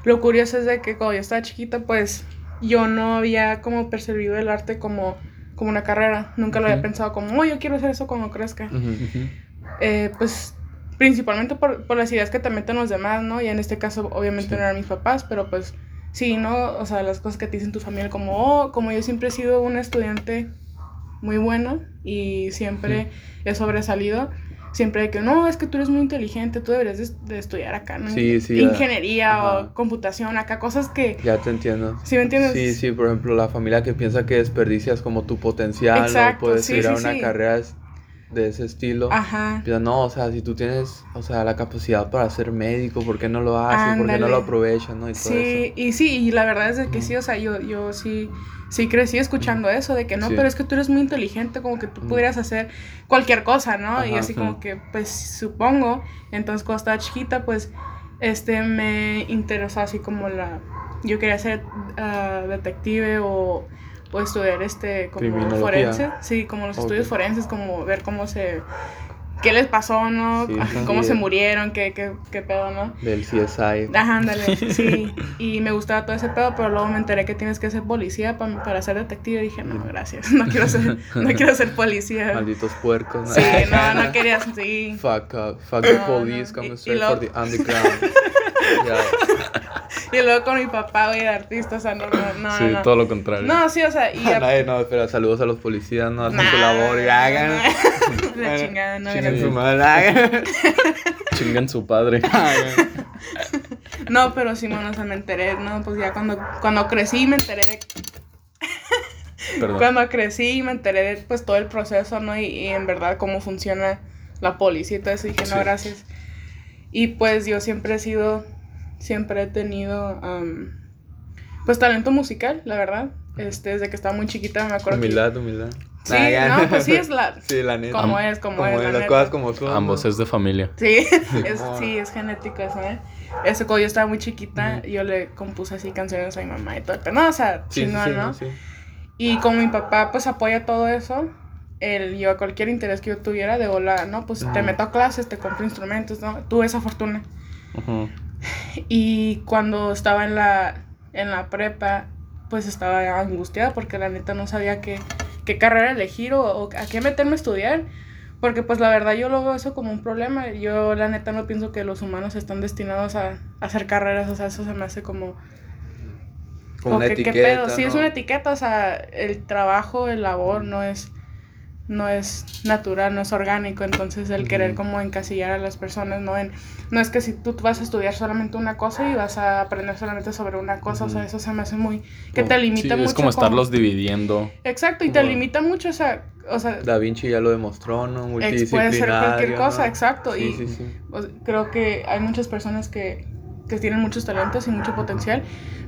lo curioso es de que cuando yo estaba chiquita, pues yo no había como percibido el arte como, como una carrera. Nunca lo había pensado como, oh, yo quiero hacer eso cuando crezca. Eh, pues principalmente por, por las ideas que te meten los demás, ¿no? Y en este caso, obviamente Sí. no eran mis papás, pero pues sí, ¿no? O sea, las cosas que te dicen tu familia, como, oh, como yo siempre he sido una estudiante muy buena y siempre he sobresalido. Siempre de que no, es que tú eres muy inteligente, tú deberías de, de estudiar acá, ¿no? Sí, sí. Ingeniería o computación, acá cosas que. Ya te entiendo. ¿Sí me entiendes? Sí, sí, por ejemplo, la familia que piensa que desperdicias como tu potencial, Exacto, no puedes sí, ir a una carrera de ese estilo. Ajá. Piensa, no, o sea, si tú tienes, o sea, la capacidad para ser médico, ¿por qué no lo haces? ¿Por qué no lo aprovechas, no? Y todo Sí, eso. y sí, y la verdad es de que sí, o sea, yo, yo sí, sí crecí escuchando eso, de que no, Sí. pero es que tú eres muy inteligente, como que tú pudieras hacer cualquier cosa, ¿no? y así como que, pues, supongo, entonces cuando estaba chiquita, pues, este, me interesó así como la, yo quería ser ah, detective o, o estudiar, este, como forense, sí, como los Ok. estudios forenses, como ver cómo se, qué les pasó, ¿no? Sí, cómo se murieron, qué, qué, qué pedo, ¿no? Del CSI. Ajá, ándale, (laughs) sí. Y me gustaba todo ese pedo, pero luego me enteré que tienes que ser policía pa- para ser detective. Y dije, no, gracias, no quiero ser, no quiero ser policía. Malditos puercos. Sí, no, no (laughs) quería, sí. Fuck, uh, fuck the No, police, no. come Y- y straight luego- for the underground. (laughs) Ya. Y luego con mi papá, güey, de artista, o sea, no, no, no. Sí, no. todo lo contrario. No, sí, o sea, y... a- Nadie, no, espera, saludos a los policías, no hacen su Nah, labor y hagan. (laughs) La chingada, no, gracias. su madre, hagan. (laughs) Chingan su padre. Hagan. No, pero sí, bueno, o sea, me enteré, ¿no? Pues ya cuando, cuando crecí me enteré de Perdón. Cuando crecí me enteré de pues todo el proceso, ¿no? Y, y en verdad cómo funciona la policía y todo eso, dije, no, gracias. Y pues yo siempre he sido, siempre he tenido, am, pues talento musical, la verdad. Este, desde que estaba muy chiquita me acuerdo que- Humildad, humildad. Sí, no, pues sí es la... (laughs) Sí, la neta. Como es, como, es, la las neta. cosas como son. Ambos ¿no? es de familia. Sí, (laughs) es, sí, es genético eso, ¿eh? Eso, cuando yo estaba muy chiquita, yo le compuse así canciones a mi mamá y todo. Pero no, o sea, Sí, sí, ¿no? no, sí. Y como mi papá, pues, apoya todo eso, él, yo, cualquier interés que yo tuviera de volada, ¿no? Pues, te meto a clases, te compro instrumentos, ¿no? Tuve esa fortuna. Y cuando estaba en la, en la prepa, pues, estaba angustiada porque la neta no sabía qué, qué carrera elegir o, o a qué meterme a estudiar. Porque pues la verdad yo lo veo eso como un problema. Yo la neta no pienso que los humanos están destinados a, a hacer carreras. O sea, eso se me hace como... Como una que- ¿qué pedo? Sí, es ¿no? una etiqueta. O sea, el trabajo, el labor no es, no es natural, no es orgánico. Entonces el querer Ujú. como encasillar a las personas, ¿no? En, no es que si tú vas a estudiar solamente una cosa y vas a aprender solamente sobre una cosa. O sea, eso se me hace muy... Que te Sí, limita mucho. es como estarlos dividiendo. Exacto, y te limita mucho. O sea, o sea Da Vinci ya lo demostró, ¿no? Multidisciplinario. puede ser cualquier cosa, ¿no? exacto. Sí, y sí, creo que hay muchas personas que, que tienen muchos talentos y mucho potencial,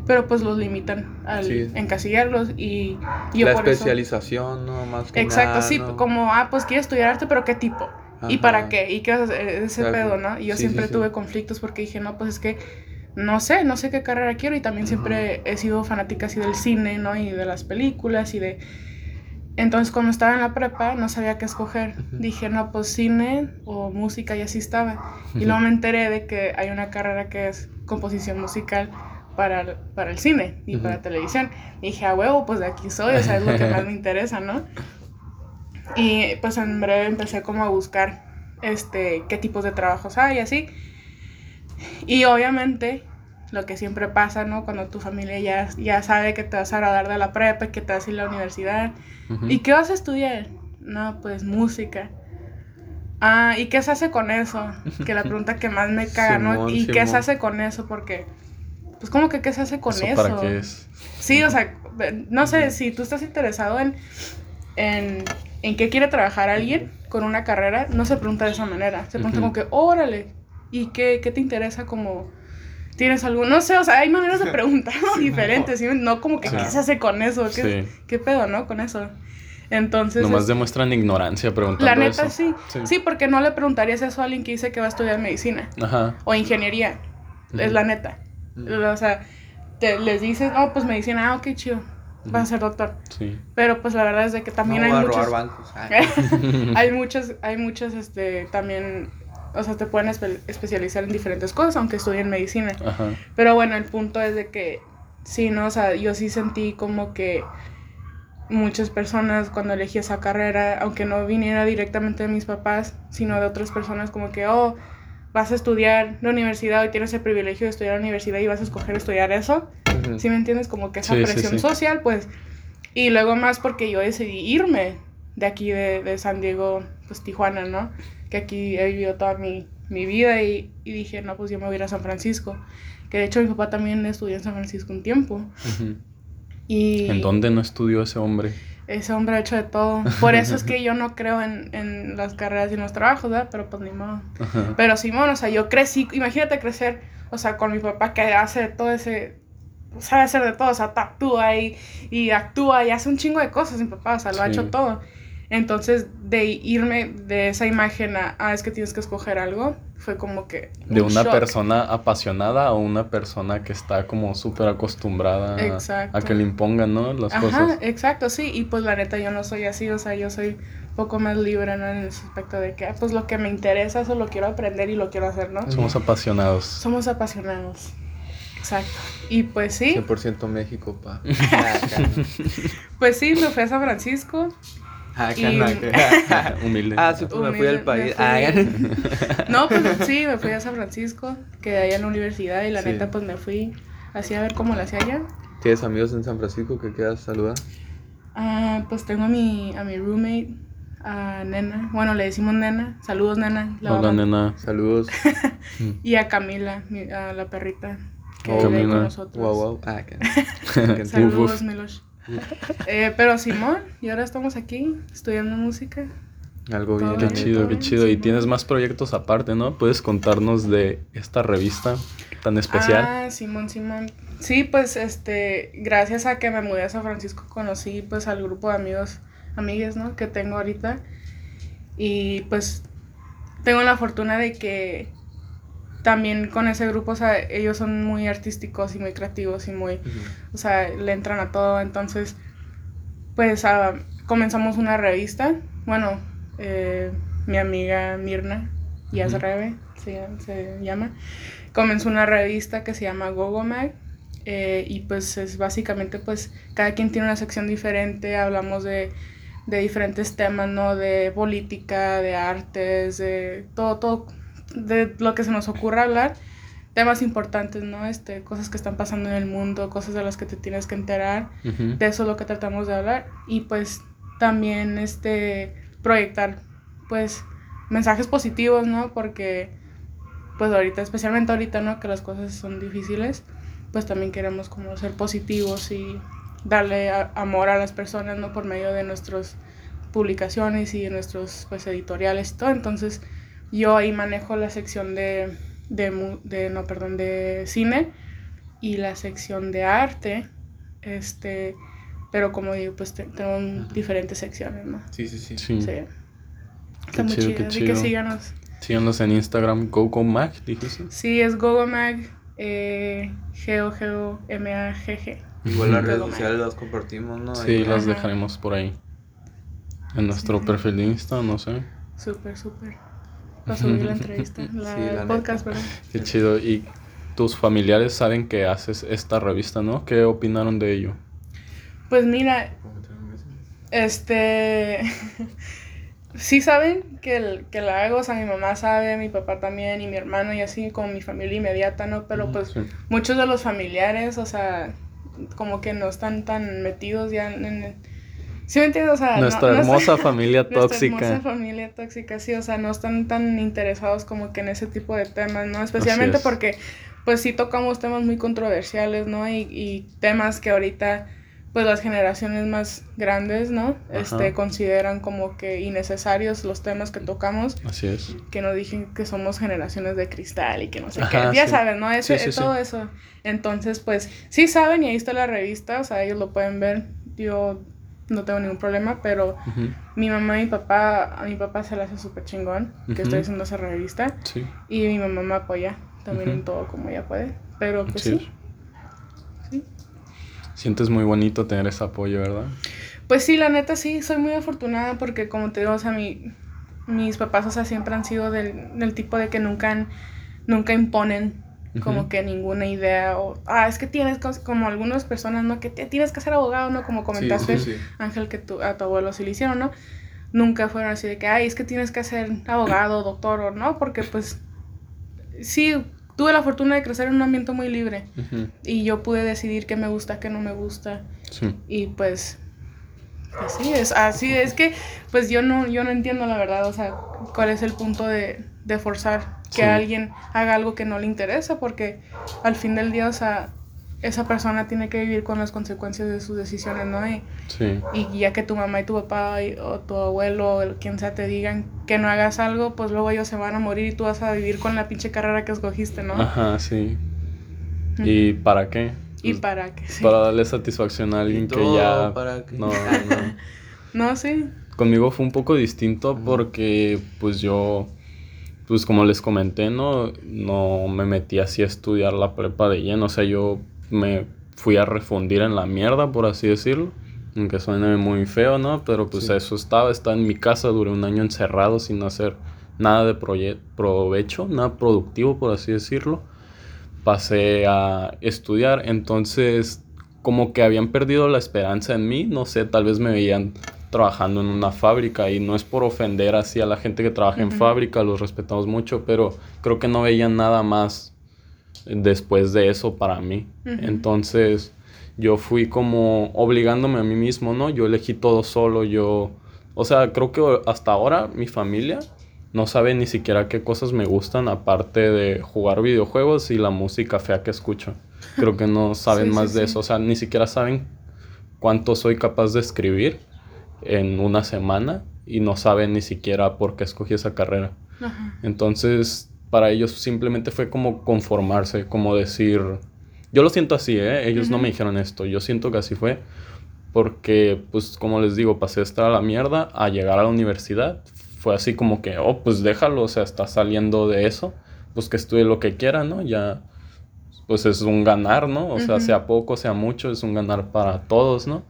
pero pues los limitan al Sí. encasillarlos y, y yo La por eso... especialización, ¿no? Más que Exacto, nada, sí, ¿no? como, ah, pues quieres estudiar arte, pero ¿qué tipo? ¿Y para qué? ¿Y qué hacer? Ese pedo, ¿no? Y yo Sí, siempre sí, tuve conflictos porque dije, no, pues es que no sé, no sé qué carrera quiero y también siempre he sido fanática así del cine, ¿no? Y de las películas y de... Entonces cuando estaba en la prepa no sabía qué escoger. Dije, no, pues cine o música y así estaba. Y luego me enteré de que hay una carrera que es composición musical para, el- para el cine y Ujú. para televisión. Y dije, a huevo, pues de aquí soy, o sea, es lo que más me (laughs) interesa, ¿no? Y pues en breve empecé como a buscar este, qué tipos de trabajos hay y así. Y obviamente lo que siempre pasa, ¿no? Cuando tu familia ya, ya sabe que te vas a graduar de la prepa, que te vas a ir a la universidad. ¿Y qué vas a estudiar? No, pues música. Ah, ¿y qué se hace con eso? Que la pregunta que más me caga, ¿no? Simón, ¿Y qué se hace con eso? Porque, pues, ¿cómo que qué se hace con ¿Eso eso? para qué es? Sí, o sea, no sé, si tú estás interesado en, en, en qué quiere trabajar alguien con una carrera, no se pregunta de esa manera. Se pregunta como que, órale, ¿y qué, qué te interesa como... ¿Tienes algún...? No sé, o sea, hay maneras de (laughs) preguntar ¿no? diferentes, ¿sí? No como que. ¿qué se hace con eso? ¿Qué, Sí. ¿Qué pedo, no? Con eso. Entonces... Nomás es- demuestran ignorancia preguntando la neta, eso. sí. Sí. sí. porque no le preguntarías eso a alguien que dice que va a estudiar medicina Ajá. o ingeniería. Es la neta. Ujú. O sea, te, les dices, no, pues medicina, ah, ok, chido, vas a ser doctor. Sí. Pero pues la verdad es de que también no hay a muchos... robar bancos. (laughs) Ah. hay muchos, hay muchos, este, también, o sea, te pueden espe- especializar en diferentes cosas, aunque estudien medicina. Ajá. Pero bueno, el punto es de que, sí, ¿no? O sea, yo sí sentí como que muchas personas cuando elegí esa carrera, aunque no viniera directamente de mis papás, sino de otras personas, como que, oh, vas a estudiar la universidad y tienes el privilegio de estudiar la universidad y vas a escoger estudiar eso. Ujú. ¿Sí me entiendes? Como que esa Sí, sí, presión sí. social, pues. Y luego más porque yo decidí irme de aquí, de, de San Diego, pues Tijuana, ¿no? Que aquí he vivido toda mi, mi vida y, y dije, no, pues yo me voy a ir a San Francisco. Que de hecho mi papá también estudió en San Francisco un tiempo. Y ¿En dónde no estudió ese hombre? ese hombre ha hecho de todo. Por eso es que yo no creo en, en las carreras y en los trabajos, ¿verdad? Pero pues ni modo. Pero Simón, o sea, yo crecí, imagínate crecer, o sea, con mi papá que hace todo ese, sabe hacer de todo, o sea, tatúa y, y actúa y hace un chingo de cosas, mi papá, o sea, lo ha hecho todo. Entonces, de irme de esa imagen a, ah, es que tienes que escoger algo, fue como que... ¿De un una shock. persona apasionada o una persona que está como súper acostumbrada a- a que le impongan, ¿no? Las Ajá, cosas. exacto, sí, y pues la neta yo no soy así, o sea, yo soy un poco más libre, ¿no? En ese aspecto de que, ah, pues lo que me interesa, eso lo quiero aprender y lo quiero hacer, ¿no? Somos apasionados. Somos apasionados. Exacto. Y pues sí, 100% México, pa. (laughs) Pues sí, me fui a San Francisco. (laughs) Acá Y- no, acá. (laughs) Humilde. Ah, sí, pues me fui del Humilde, país. fui. Ah, (laughs) No, pues sí, me fui a San Francisco, quedé allá en la universidad y la Sí. neta pues me fui así a ver cómo la hacía allá. ¿Tienes amigos en San Francisco que quieras saludar? Ah, pues tengo a mi, a mi roommate, a Nena, bueno, le decimos Nena, saludos Nena. la Hola, mamá. nena. Saludos. Y a Camila, mi- a la perrita que Oh, vive ahí con Camila. nosotros. Wow, wow. Ah, acá. Saludos. Milosh. (laughs) Eh, pero Simón, y ahora estamos aquí estudiando música. Algo bien. Qué chido, qué chido. Y tienes más proyectos aparte, ¿no? ¿Puedes contarnos de esta revista tan especial? Ah, Simón, Simón. Sí, pues este, gracias a que me mudé a San Francisco conocí pues al grupo de amigos amigues, ¿no? Que tengo ahorita. Y pues tengo la fortuna de que también con ese grupo, o sea, ellos son muy artísticos y muy creativos y muy, o sea, le entran a todo. Entonces, pues ah, comenzamos una revista. Bueno, eh, mi amiga Mirna Yazrebe se, se llama. Comenzó una revista que se llama Gogo Mag. Eh, y pues es básicamente pues cada quien tiene una sección diferente, hablamos de, de diferentes temas, ¿no? De política, de artes, de todo, todo, de lo que se nos ocurra hablar, temas importantes, ¿no? Este, cosas que están pasando en el mundo, cosas de las que te tienes que enterar, de eso es lo que tratamos de hablar y pues también este, proyectar pues mensajes positivos, ¿no? Porque pues ahorita, especialmente ahorita, ¿no? Que las cosas son difíciles, pues también queremos como ser positivos y darle amor a las personas, ¿no? Por medio de nuestras publicaciones y de nuestros pues editoriales y todo. Entonces yo ahí manejo la sección de, de, de no, perdón, de cine y la sección de arte, este, pero como digo, pues tengo diferentes secciones, ¿no? Sí, sí, sí. sí. Está muy chido, así que síganos. Síganos en Instagram, GoGoMag, dijiste. Sí, es GoGoMag, eh, G-O-G-O-M-A-G-G. Igual las redes sociales las compartimos, ¿no? Sí, las dejaremos por ahí. En nuestro perfil de Insta, no sé. Súper, súper. Para subir la entrevista, (laughs) la, el podcast, ¿verdad? Qué chido. ¿Y tus familiares saben que haces esta revista, no? ¿Qué opinaron de ello? Pues mira, este... (laughs) sí saben que, que la hago, o sea, mi mamá sabe, mi papá también, y mi hermano, y así, como mi familia inmediata, ¿no? Pero pues muchos de los familiares, o sea, como que no están tan metidos ya en... ¿Sí me entiendes? O sea, (laughs) nuestra hermosa familia tóxica. Nuestra hermosa familia tóxica, sí, o sea, no están tan interesados como que en ese tipo de temas, ¿no? Especialmente porque, pues sí tocamos temas muy controversiales, ¿no? Y, y temas que ahorita pues las generaciones más grandes, ¿no? Este, consideran como que innecesarios los temas que tocamos. Así es. Que no dije que somos generaciones de cristal y que no sé qué. Ya saben, ¿no? Eso, todo eso. Entonces, pues, sí saben y ahí está la revista, o sea, ellos lo pueden ver. Yo no tengo ningún problema, pero mi mamá y mi papá, a mi papá se le hace súper chingón que estoy haciendo esa revista. Sí. Y mi mamá me apoya también en todo como ella puede. Pero pues sí. Sientes muy bonito tener ese apoyo, ¿verdad? Pues sí, la neta sí, soy muy afortunada porque como te digo, o sea, mi, mis papás, o sea, siempre han sido del, del tipo de que nunca, nunca imponen como que ninguna idea o, ah, es que tienes, como algunas personas, ¿no? Que tienes que ser abogado, ¿no? Como comentaste, Ángel, que tu, a tu abuelo sí le hicieron, ¿no? Nunca fueron así de que, ay, es que tienes que ser abogado, doctor, o no, porque pues sí, tuve la fortuna de crecer en un ambiente muy libre y yo pude decidir qué me gusta, qué no me gusta. Y pues así es, así es que pues yo no yo no entiendo la verdad, o sea, cuál es el punto de, de forzar que alguien haga algo que no le interesa porque al fin del día, o sea, esa persona tiene que vivir con las consecuencias de sus decisiones, ¿no? Y, sí. y ya que tu mamá y tu papá o tu abuelo o quien sea te digan que no hagas algo, pues luego ellos se van a morir y tú vas a vivir con la pinche carrera que escogiste, ¿no? Ajá, sí. ¿Y para qué? ¿Y pues, para qué? Para darle satisfacción a alguien que ya... ¿Para qué? (laughs) No, no. no, sí. Conmigo fue un poco distinto porque pues yo pues como les comenté, no, no me metí así a estudiar la prepa de lleno. O sea, yo me fui a refundir en la mierda, por así decirlo. Aunque suene muy feo, ¿no? Pero pues eso estaba, estaba en mi casa, duré un año encerrado sin hacer nada de provecho, nada productivo, por así decirlo. Pasé a estudiar, entonces como que habían perdido la esperanza en mí, no sé, tal vez me veían trabajando en una fábrica y no es por ofender así a la gente que trabaja en fábrica, los respetamos mucho, pero creo que no veían nada más después de eso para mí. Entonces yo fui como obligándome a mí mismo, ¿no? Yo elegí todo solo, yo... O sea, creo que hasta ahora mi familia no sabe ni siquiera qué cosas me gustan aparte de jugar videojuegos y la música fea que escucho. Creo que no saben más de eso, o sea, ni siquiera saben cuánto soy capaz de escribir en una semana y no saben ni siquiera por qué escogí esa carrera. Entonces, para ellos simplemente fue como conformarse, como decir, yo lo siento así, ¿eh? ellos no me dijeron esto, yo siento que así fue, porque, pues, como les digo, pasé de estar a la mierda a llegar a la universidad. Fue así como que, oh, pues déjalo, o sea, está saliendo de eso, pues que estudie lo que quiera, ¿no? Ya, pues es un ganar, ¿no? O sea, sea poco, sea mucho, es un ganar para todos, ¿no?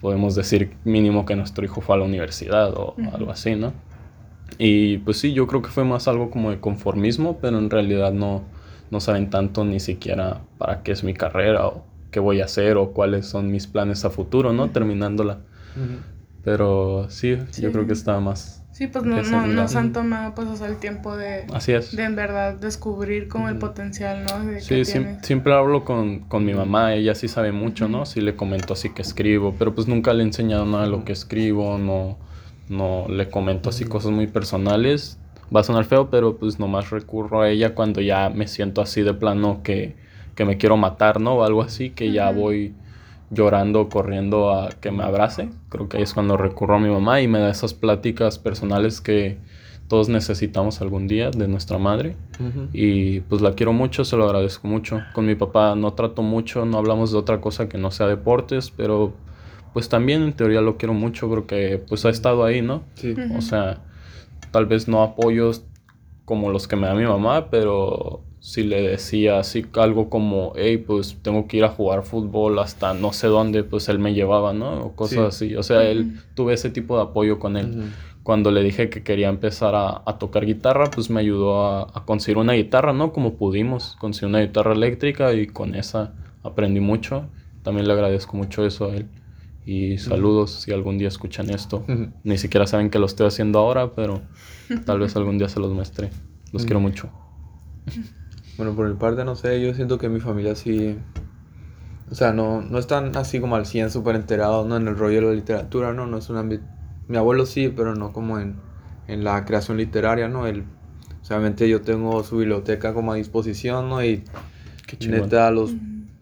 Podemos decir mínimo que nuestro hijo fue a la universidad o algo así, ¿no? Y pues sí, yo creo que fue más algo como de conformismo, pero en realidad no, no saben tanto ni siquiera para qué es mi carrera o qué voy a hacer o cuáles son mis planes a futuro, ¿no? Terminándola. Pero sí, yo creo que está más... Sí, pues no, no, no se han tomado pues el tiempo de... Así es. De en verdad descubrir como el potencial, ¿no? sí, siempre hablo con, con, mi mamá, ella sí sabe mucho, ¿no? Sí le comento así que escribo, pero pues nunca le he enseñado nada de lo que escribo, no, no le comento así cosas muy personales. Va a sonar feo, pero pues nomás recurro a ella cuando ya me siento así de plano que que me quiero matar, ¿no? O algo así, que ya voy llorando, corriendo a que me abrace. Creo que ahí es cuando recurro a mi mamá y me da esas pláticas personales que todos necesitamos algún día de nuestra madre. Y pues la quiero mucho, se lo agradezco mucho. Con mi papá no trato mucho, no hablamos de otra cosa que no sea deportes, pero pues también en teoría lo quiero mucho, creo que pues ha estado ahí, ¿no? Sí. O sea, tal vez no apoyos como los que me da mi mamá, pero si le decía así algo como, hey, pues tengo que ir a jugar fútbol hasta no sé dónde, pues él me llevaba, ¿no? O cosas así. O sea, él tuve ese tipo de apoyo con él. Cuando le dije que quería empezar a, tocar guitarra, pues me ayudó a, conseguir una guitarra, ¿no? Como pudimos, conseguir una guitarra eléctrica y con esa aprendí mucho. También le agradezco mucho eso a él. Y saludos si algún día escuchan esto. Ni siquiera saben que lo estoy haciendo ahora, pero (laughs) tal vez algún día se los muestre. Los quiero mucho. (laughs) Bueno, por mi parte, no sé, yo siento que mi familia sí. O sea, no, no están así como al 100 súper enterados ¿no? en el rollo de la literatura, ¿no? No es un ámbito. Mi abuelo sí, pero no como en, en la creación literaria, ¿no? Él, obviamente yo tengo su biblioteca como a disposición, ¿no? Y Qué neta, los.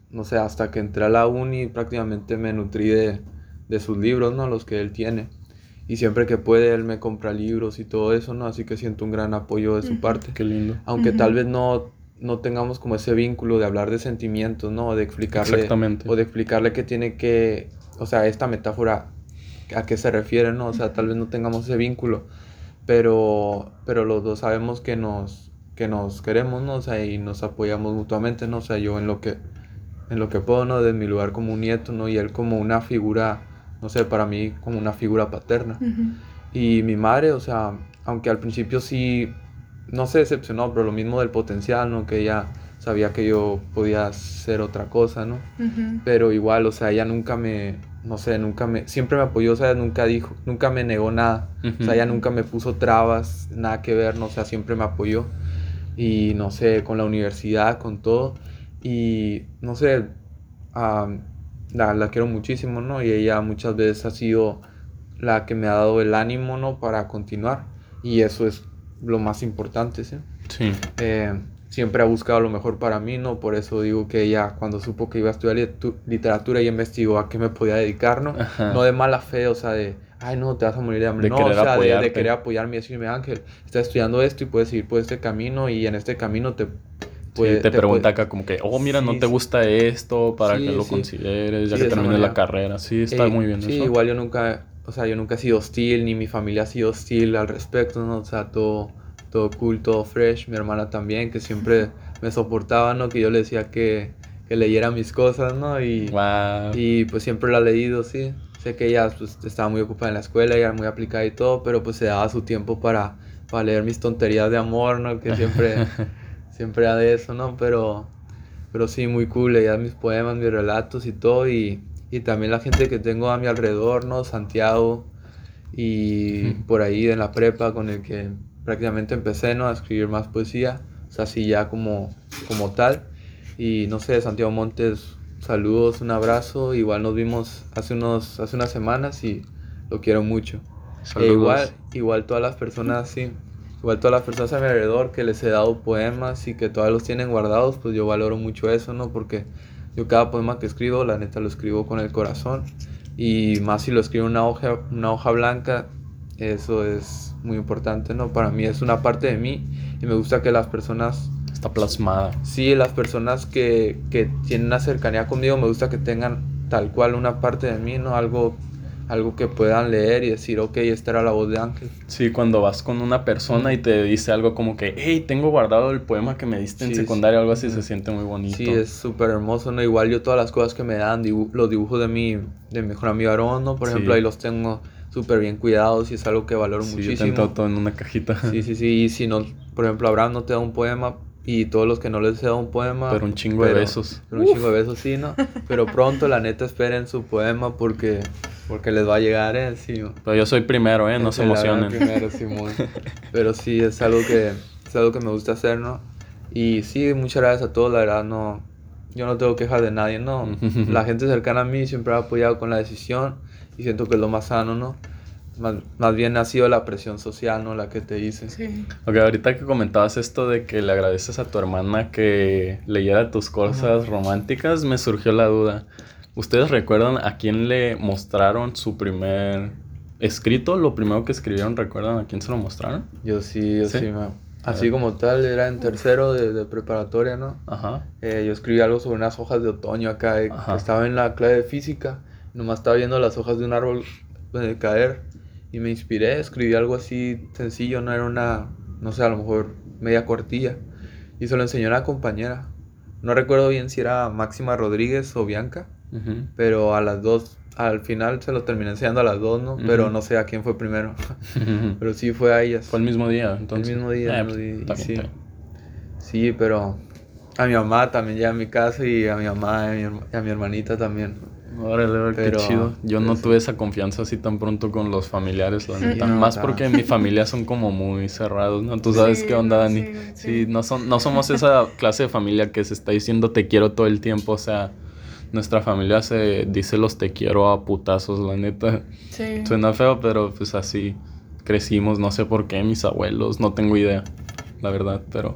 No sé, hasta que entré a la uni prácticamente me nutrí de, de sus libros, ¿no? Los que él tiene y siempre que puede él me compra libros y todo eso, ¿no? Así que siento un gran apoyo de su parte. Qué lindo. Aunque tal vez no no tengamos como ese vínculo de hablar de sentimientos, ¿no? De explicarle Exactamente. o de explicarle que tiene que, o sea, esta metáfora a qué se refiere, ¿no? O sea, tal vez no tengamos ese vínculo, pero pero los dos sabemos que nos que nos queremos, ¿no? O sea, y nos apoyamos mutuamente, ¿no? O sea, yo en lo que en lo que puedo, ¿no? De mi lugar como un nieto, ¿no? Y él como una figura, no sé, para mí como una figura paterna. Y mi madre, o sea, aunque al principio sí no se decepcionó, pero lo mismo del potencial, ¿no? Que ella sabía que yo podía hacer otra cosa, ¿no? Pero igual, o sea, ella nunca me, no sé, nunca me, siempre me apoyó, o sea, nunca dijo, nunca me negó nada, o sea, ella nunca me puso trabas, nada que ver, ¿no? O sea, siempre me apoyó. Y no sé, con la universidad, con todo. Y no sé, la, la quiero muchísimo, ¿no? Y ella muchas veces ha sido la que me ha dado el ánimo, ¿no? Para continuar. Y eso es lo más importante, ¿sí? Sí. Eh, siempre ha buscado lo mejor para mí, ¿no? Por eso digo que ella, cuando supo que iba a estudiar literatura, y investigó a qué me podía dedicar, ¿no? No de mala fe, o sea, de, ay, no, te vas a morir de hambre. no, o sea, de, querer apoyarme y decirme, Ángel, estás estudiando esto y puedes seguir por este camino y en este camino te... Puede, te, pregunta acá como que, oh, mira, no te gusta esto para que lo consideres, ya que termines la carrera. Sí, está muy bien sí, igual yo nunca o sea, yo nunca he sido hostil, ni mi familia ha sido hostil al respecto, ¿no? O sea, todo, todo cool, todo fresh. Mi hermana también, que siempre (laughs) me soportaba, ¿no? Que yo le decía que, que leyera mis cosas, ¿no? Y, y pues siempre la ha leído, sí. Sé que ella pues, estaba muy ocupada en la escuela y era muy aplicada y todo, pero pues se daba su tiempo para, para leer mis tonterías de amor, ¿no? Que siempre, (laughs) siempre era de eso, ¿no? Pero, pero sí, muy cool, leía mis poemas, mis relatos y todo y y también la gente que tengo a mi alrededor, ¿no? Santiago y por ahí en la prepa con el que prácticamente empecé, ¿no? A escribir más poesía, o sea, así ya como, como tal. Y no sé, Santiago Montes, saludos, un abrazo, igual nos vimos hace, unos, hace unas semanas y lo quiero mucho. E igual, igual todas las personas, sí, igual todas las personas a mi alrededor que les he dado poemas y que todavía los tienen guardados, pues yo valoro mucho eso, ¿no? Porque yo cada poema que escribo, la neta lo escribo con el corazón. Y más si lo escribo en una hoja, una hoja blanca, eso es muy importante, ¿no? Para mí es una parte de mí y me gusta que las personas... Está plasmada. Sí, las personas que, que tienen una cercanía conmigo, me gusta que tengan tal cual una parte de mí, ¿no? Algo algo que puedan leer y decir, ok, esta era la voz de Ángel. Sí, cuando vas con una persona y te dice algo como que, hey, tengo guardado el poema que me diste en secundaria, algo así, se siente muy bonito. Sí, es súper hermoso, ¿no? Igual yo todas las cosas que me dan, los dibujos de mi, de mi mejor amigo Aaron, ¿no? Por ejemplo, ahí los tengo súper bien cuidados y es algo que valoro sí, muchísimo. todo en una cajita. Sí, sí, sí, y si no, por ejemplo, Abraham no te da un poema, y todos los que no les he dado un poema. Pero un chingo de besos. Pero un chingo de besos, sí, ¿no? Pero pronto, la neta, esperen su poema porque, porque les va a llegar encima. Pero yo soy primero, ¿eh? No se emocionen. Primero, Simón. Pero sí, es algo, que, es algo que me gusta hacer, ¿no? Y sí, muchas gracias a todos, la verdad, no. Yo no tengo quejas de nadie, ¿no? (laughs) la gente cercana a mí siempre ha apoyado con la decisión y siento que es lo más sano, ¿no? Más, bien ha sido la presión social, ¿no? La que te hice. Sí. Ok, ahorita que comentabas esto de que le agradeces a tu hermana que leyera tus cosas románticas, me surgió la duda. ¿Ustedes recuerdan a quién le mostraron su primer escrito? Lo primero que escribieron, ¿recuerdan a quién se lo mostraron? Yo sí, yo sí, Así como tal, era en tercero de, preparatoria, ¿no? Ajá. Eh, yo escribí algo sobre unas hojas de otoño acá, eh, estaba en la clase de física, nomás estaba viendo las hojas de un árbol pues, caer y me inspiré, escribí algo así sencillo, no era una, no sé, a lo mejor media cortilla. Y se lo enseñó a una compañera. No recuerdo bien si era Máxima Rodríguez o Bianca, pero a las dos, al final se lo terminé enseñando a las dos, ¿no? Pero no sé a quién fue primero. (laughs) pero sí fue a ellas. Fue el mismo día, entonces. El mismo día, ah, pues, sí. sí, pero a mi mamá también ya en mi casa y a mi mamá y a mi hermanita también. Órale, qué chido. Yo no tuve esa confianza así tan pronto con los familiares, la neta. Más porque mi familia son como muy cerrados, ¿no? Tú sabes qué onda, Dani. Sí, no, son, no somos esa (laughs) clase de familia que se está diciendo te quiero todo el tiempo. O sea, nuestra familia se dice los te quiero a putazos, la neta. Sí. Suena feo, pero pues así crecimos. No sé por qué, mis abuelos, no tengo idea la verdad, pero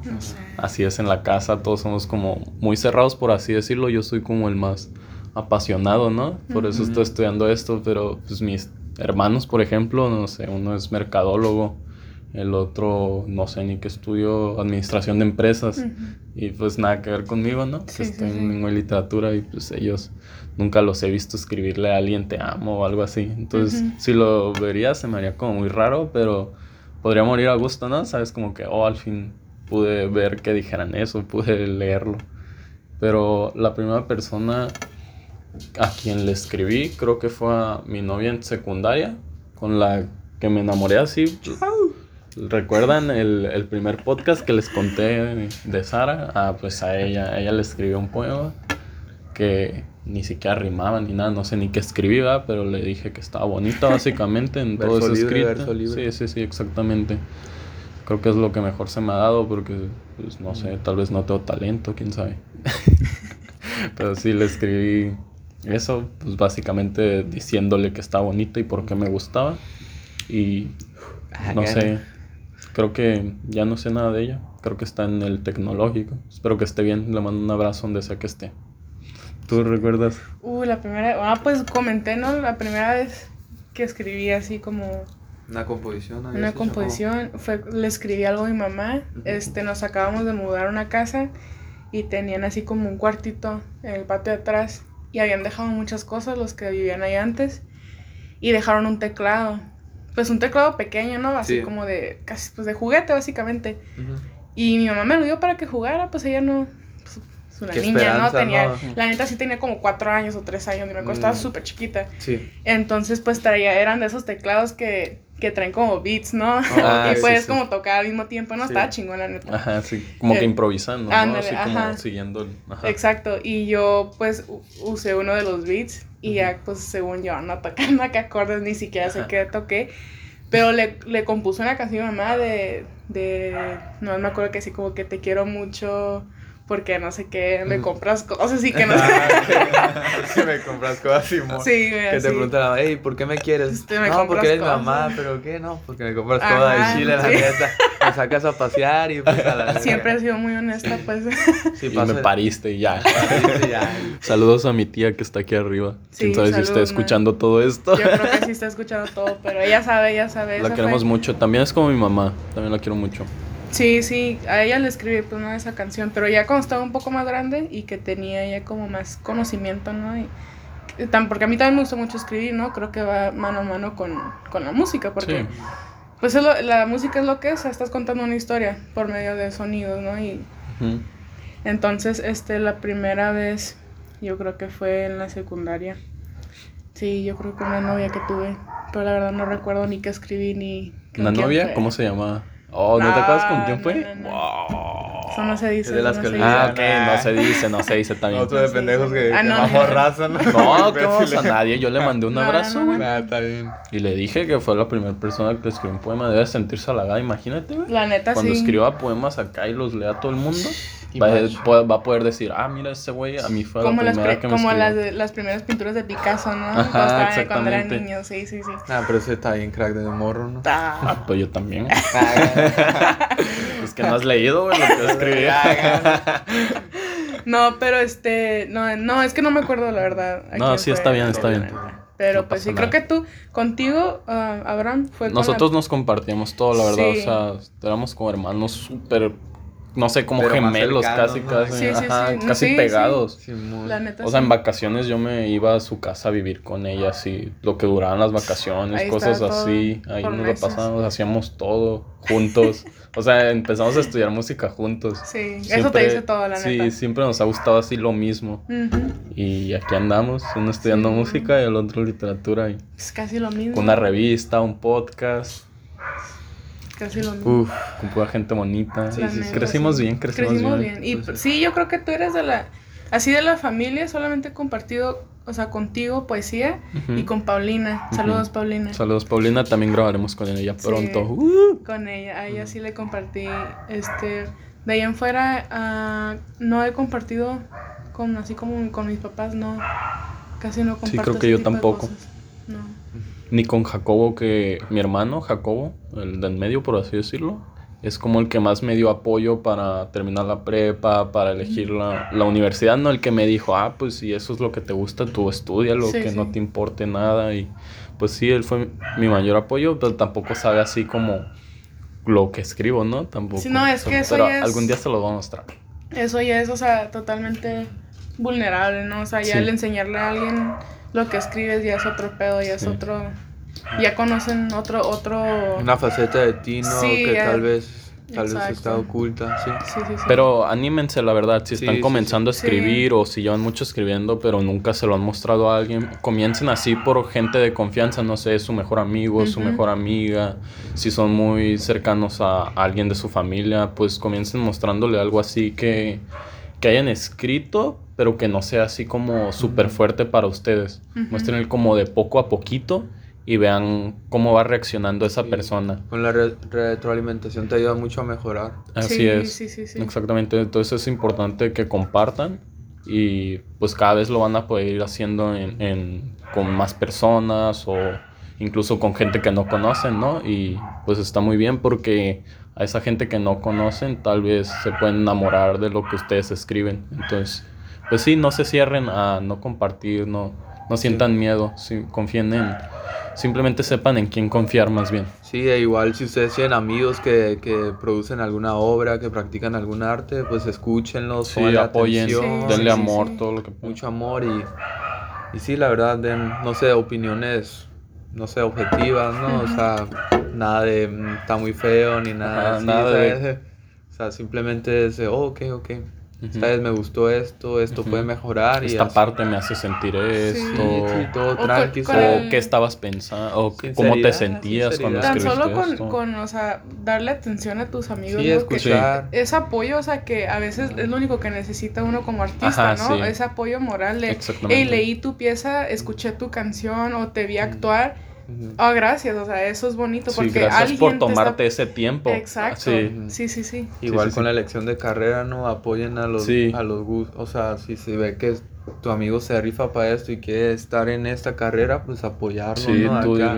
así es en la casa, todos somos como muy cerrados, por así decirlo, yo soy como el más apasionado, ¿no? Por eso estoy estudiando esto, pero pues mis hermanos, por ejemplo, no sé, uno es mercadólogo, el otro no sé ni qué estudio, administración de empresas, y pues nada que ver conmigo, ¿no? estoy en literatura y pues ellos nunca los he visto escribirle a alguien te amo o algo así. Entonces, si lo vería se me haría como muy raro, pero podría morir a gusto, ¿no? Sabes, como que, oh, al fin pude ver que dijeran eso, pude leerlo. Pero la primera persona a quien le escribí, creo que fue a mi novia en secundaria, con la que me enamoré así. ¿Recuerdan el, primer podcast que les conté de Sara? Ah, pues a ella, ella le escribió un poema que ni siquiera rimaba ni nada, no sé ni qué escribía, pero le dije que estaba bonito (laughs) básicamente en todo ese escrito. Sí, sí, sí, exactamente. Creo que es lo que mejor se me ha dado porque, pues no sé, tal vez no tengo talento, quién sabe. (laughs) pero sí le escribí eso, pues básicamente diciéndole que está bonita y por qué me gustaba. Y ah, no sé, creo que ya no sé nada de ella. Creo que está en el tecnológico. Espero que esté bien. Le mando un abrazo donde sea que esté. ¿Tú recuerdas? Uh, la primera, ah, pues comenté, ¿no? La primera vez que escribí así como... Una composición. Una composición, fue, le escribí algo a mi mamá, este, nos acabamos de mudar a una casa y tenían así como un cuartito en el patio de atrás y habían dejado muchas cosas los que vivían ahí antes y dejaron un teclado. Pues un teclado pequeño, ¿no? Así como de casi pues de juguete básicamente. Y mi mamá me lo dio para que jugara, pues ella no pues, es una niña, ¿no? Tenía la neta sí tenía como cuatro años o tres años, me acuerdo, estaba mm. súper chiquita. Sí. Entonces pues traía eran de esos teclados que que traen como beats, ¿no? Ah, (laughs) y puedes como tocar al mismo tiempo, ¿no? Estaba chingón, la neta. Ajá, sí, como que eh, improvisando, ¿no? Así como siguiendo Ajá. Exacto, y yo pues usé uno de los beats y ya pues según yo no tocando qué acordes, ni siquiera sé qué toqué, pero le, le compuse una canción a mamá de, de, no me acuerdo que así como que te quiero mucho porque no sé qué, me compras cosas y que no (laughs) sé. que (laughs) me compras cosas y mo Sí, Que te preguntan, hey, ¿por qué me quieres? Este, me no, porque eres mamá, pero ¿qué? No, porque me compras cosas de Chile, la neta. Me sacas a pasear y pues a la Siempre he sido muy honesta, pues. Sí, y me pariste y ya. (laughs) ya. Saludos a mi tía que está aquí arriba. Quién sabe si está escuchando todo esto. Yo creo que sí está escuchando todo, pero ella sabe, ella sabe. La queremos mucho. También es como mi mamá. También la quiero mucho. Sí, sí, a ella le escribí pues una esa canción, pero ya cuando estaba un poco más grande y que tenía ya como más conocimiento, ¿no? Y tan- porque a mí también me gusta mucho escribir, ¿no? Creo que va mano a mano con, con la música, porque Sí. pues es lo- la música es lo que es, estás contando una historia por medio de sonidos, ¿no? Y entonces, este, la primera vez, yo creo que fue en la secundaria. Sí, yo creo que una novia que tuve, pero la verdad no recuerdo ni qué escribí ni... con ¿Una quién novia? fue. ¿Cómo se llama? Oh, ¿no te acuerdas con quién no, fue? no, no. Wow. Eso no se dice. Es de las no que se le dice. Ah, ok, no se dice, no se dice también. (laughs) Otro de Sí, pendejos sí. que, Ah, que no, bajo no. raza, ¿no? No, que (laughs) (laughs) vamos a nadie. Yo le mandé un No, abrazo, no, güey. Nah, está bien. Y le dije que fue la primera persona que escribió un poema. Debe sentirse halagada, imagínate, güey. La neta Cuando sí. escriba poemas acá y los lea todo el mundo, va, a- va a poder decir, ah, mira, ese güey a mí fue Como, la las, primera pri- que me como las, las primeras pinturas de Picasso, ¿no? Ajá, cuando, estaba- cuando era exactamente. niño, sí, sí, sí. Ah, pero ese está bien crack de morro, ¿no? Ah, Ah, pues yo también. Ah, es que no has leído, güey, lo que. No, pero este, no, no, es que no me acuerdo la verdad. No, sí, fue, está bien, está bien. Pero No pues sí, creo que tú, contigo, ah, Abraham, fue con la- Nosotros nos compartíamos todo, la verdad. Sí. O sea, éramos como hermanos súper, no sé, como Pero gemelos, cercanos, casi, ¿no? casi. Sí, sí, ajá, sí. Casi sí, sí. pegados. La neta. O sea, sí. en vacaciones yo me iba a su casa a vivir con ella, así, lo que duraban las vacaciones, Ahí cosas así. Ahí nos lo pasábamos, hacíamos todo juntos. (laughs) o sea, empezamos a estudiar música juntos. Sí, eso te Siempre- dice todo, la Sí, neta. siempre nos ha gustado así lo mismo. Y aquí andamos, uno estudiando Sí. música y el otro literatura. Y Es casi lo mismo. con una revista, un podcast, Casi lo mismo. Uf, con pura gente bonita. Sí, sí, sí. Crecimos sí. bien, crecimos, bien. Y Pues sí, yo creo que tú eres de la. Así de la familia, solamente he compartido, o sea, contigo poesía y con Paulina. Saludos, Paulina. Saludos, Paulina. También grabaremos con ella Sí. pronto. Uh. Con ella, a ella sí le compartí. Este, de ahí en fuera, ah, no he compartido con así como con mis papás, no. Casi no comparto. creo que ese yo tipo de tampoco. cosas. Ni con Jacobo, que mi hermano, Jacobo, el del medio, por así decirlo, es como el que más me dio apoyo para terminar la prepa, para elegir la, la universidad, no el que me dijo, ah, pues si eso es lo que te gusta, tú estudialo, Sí, que sí. no te importe nada. Y pues sí, él fue mi mayor apoyo, pero tampoco sabe así como lo que escribo, ¿no? Tampoco. Sí, no, es que eso Pero ya es- algún día se lo voy a mostrar. Eso ya es, o sea, totalmente vulnerable, ¿no? O sea, ya el enseñarle a alguien lo que escribes ya es otro pedo, ya es Sí. otro... Ya conocen otro, otro... una faceta de ti, ¿no? Sí, que ya. tal vez, tal vez está oculta, sí. Sí, sí, sí. Pero anímense, la verdad, si Sí, están comenzando sí. a escribir o si llevan mucho escribiendo, pero nunca se lo han mostrado a alguien, comiencen así por gente de confianza, no sé, su mejor amigo, su mejor amiga, si son muy cercanos a alguien de su familia, pues comiencen mostrándole algo así que, que hayan escrito, pero que no sea así como súper fuerte para ustedes. Ujú. Muéstrenle como de poco a poquito y vean cómo va reaccionando esa Sí. persona. Con la re- retroalimentación te ayuda mucho a mejorar. Así Sí, es. sí, sí, sí. Exactamente. Entonces es importante que compartan y pues cada vez lo van a poder ir haciendo en, en- con más personas o incluso con gente que no conocen, ¿no? Y pues está muy bien porque a esa gente que no conocen tal vez se pueden enamorar de lo que ustedes escriben. Entonces, pues sí, no se cierren a no compartir, no, no sientan miedo, sí, confíen en... Simplemente sepan en quién confiar más bien. Sí, e igual si ustedes tienen amigos que, que producen alguna obra, que practican algún arte, pues escúchenlos, Sí, apoyen, atención, Sí, denle sí, amor, sí. todo lo que puedan. mucho amor y, y sí, la verdad, den, no sé, opiniones, no sé, objetivas, ¿no? O sea, nada de "Mm, está muy feo ni nada, Ajá, así, nada de-. O sea, simplemente es oh, ok, ok, Ujú. ¿sabes? Me gustó esto, esto puede mejorar y Esta así. parte me hace sentir esto. Sí, sí, todo O qué estabas pensando, o Sinceridad, cómo te sentías cuando sinceridad. Tan escribiste solo con, esto. con, o sea, darle atención a tus amigos, Sí, ¿no? Que escuchar. es apoyo, o sea, que a veces es lo único que necesita uno como artista, Ajá, ¿no? sí. Ese apoyo moral de, hey, leí tu pieza, escuché tu canción o te vi actuar. Ah, gracias, o sea, eso es bonito Sí, porque gracias alguien por te tomarte está- ese tiempo. Exacto. Sí. Sí, sí, sí. Igual sí, con sí. la elección de carrera, ¿no? Apoyen a los, Sí. a los gustos. O sea, si se ve que tu amigo se rifa para esto y quiere estar en esta carrera, pues apoyarlo, Sí, ¿no? tú Acá.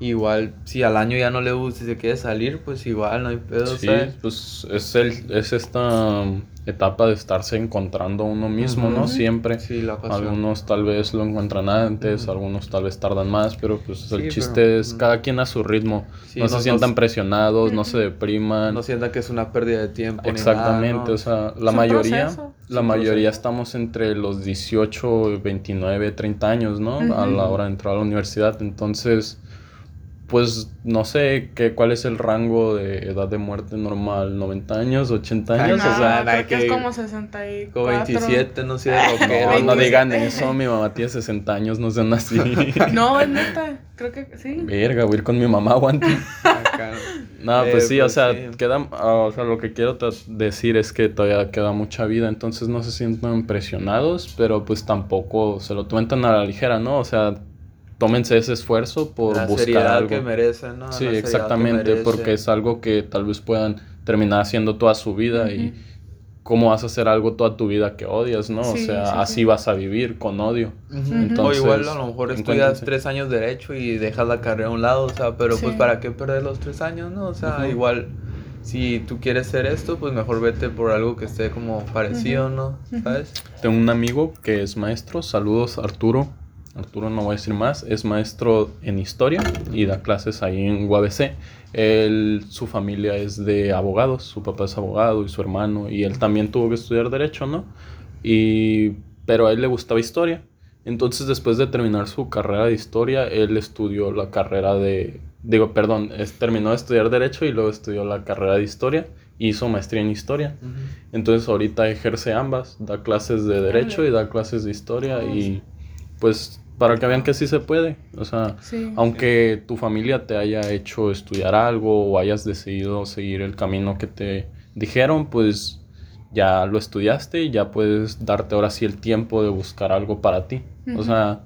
Igual, si al año ya no le gusta y se quiere salir, pues igual no hay pedo, Sí, ¿sabes? pues es, el, es esta um, etapa de estarse encontrando uno mismo, ¿no? Siempre. Sí, la. Algunos tal vez lo encuentran antes, algunos tal vez tardan más, pero pues Sí, el pero, chiste es cada quien a su ritmo. Sí, no, no- se no sientan presionados, no se depriman. No sientan que es una pérdida de tiempo. ni Exactamente, nada, ¿no? o sea, la mayoría, proceso. la mayoría estamos entre los 18, 29, 30 años, ¿no? A la hora de entrar a la universidad, entonces, pues no sé qué, cuál es el rango de edad de muerte normal, 90 años, 80 Ay, años, no, o sea, creo que que- es como 64. Como 27, no sé, (laughs) no, no 27. digan eso, mi mamá tiene 60 años, no sean así. (laughs) No, es neta, creo que sí. Verga, voy a ir con mi mamá, aguante. (laughs) Acá. No, Eh, pues sí, o pues sea, sí. queda, ah, o sea, lo que quiero decir es que todavía queda mucha vida, entonces no se sientan presionados, pero pues tampoco se lo tomen tan a la ligera, ¿no? O sea, tómense ese esfuerzo por la buscar seriedad algo. que merecen, ¿no? sí, La seriedad que exactamente, porque es algo que tal vez puedan terminar haciendo toda su vida y cómo vas a hacer algo toda tu vida que odias, ¿no? o sea, sí, así sí. vas a vivir con odio. Entonces, o igual a lo mejor estudias tres años derecho y dejas la carrera a un lado, o sea, pero pues para qué perder los tres años, ¿no? O sea, igual si tú quieres hacer esto, pues mejor vete por algo que esté como parecido, ¿no? ¿Sabes? Tengo un amigo que es maestro, saludos Arturo. Arturo no voy a decir más, es maestro en historia y da clases ahí en UABC. Él, su familia es de abogados, su papá es abogado y su hermano, y él también tuvo que estudiar derecho, ¿no? Y, pero a él le gustaba historia. Entonces, después de terminar su carrera de historia, él estudió la carrera de, digo, perdón, es- terminó de estudiar derecho y luego estudió la carrera de historia, y hizo maestría en historia. Entonces ahorita ejerce ambas, da clases de derecho y da clases de historia y pues para que vean que sí se puede, o sea, Sí. aunque tu familia te haya hecho estudiar algo o hayas decidido seguir el camino que te dijeron, pues ya lo estudiaste y ya puedes darte ahora sí el tiempo de buscar algo para ti. O sea,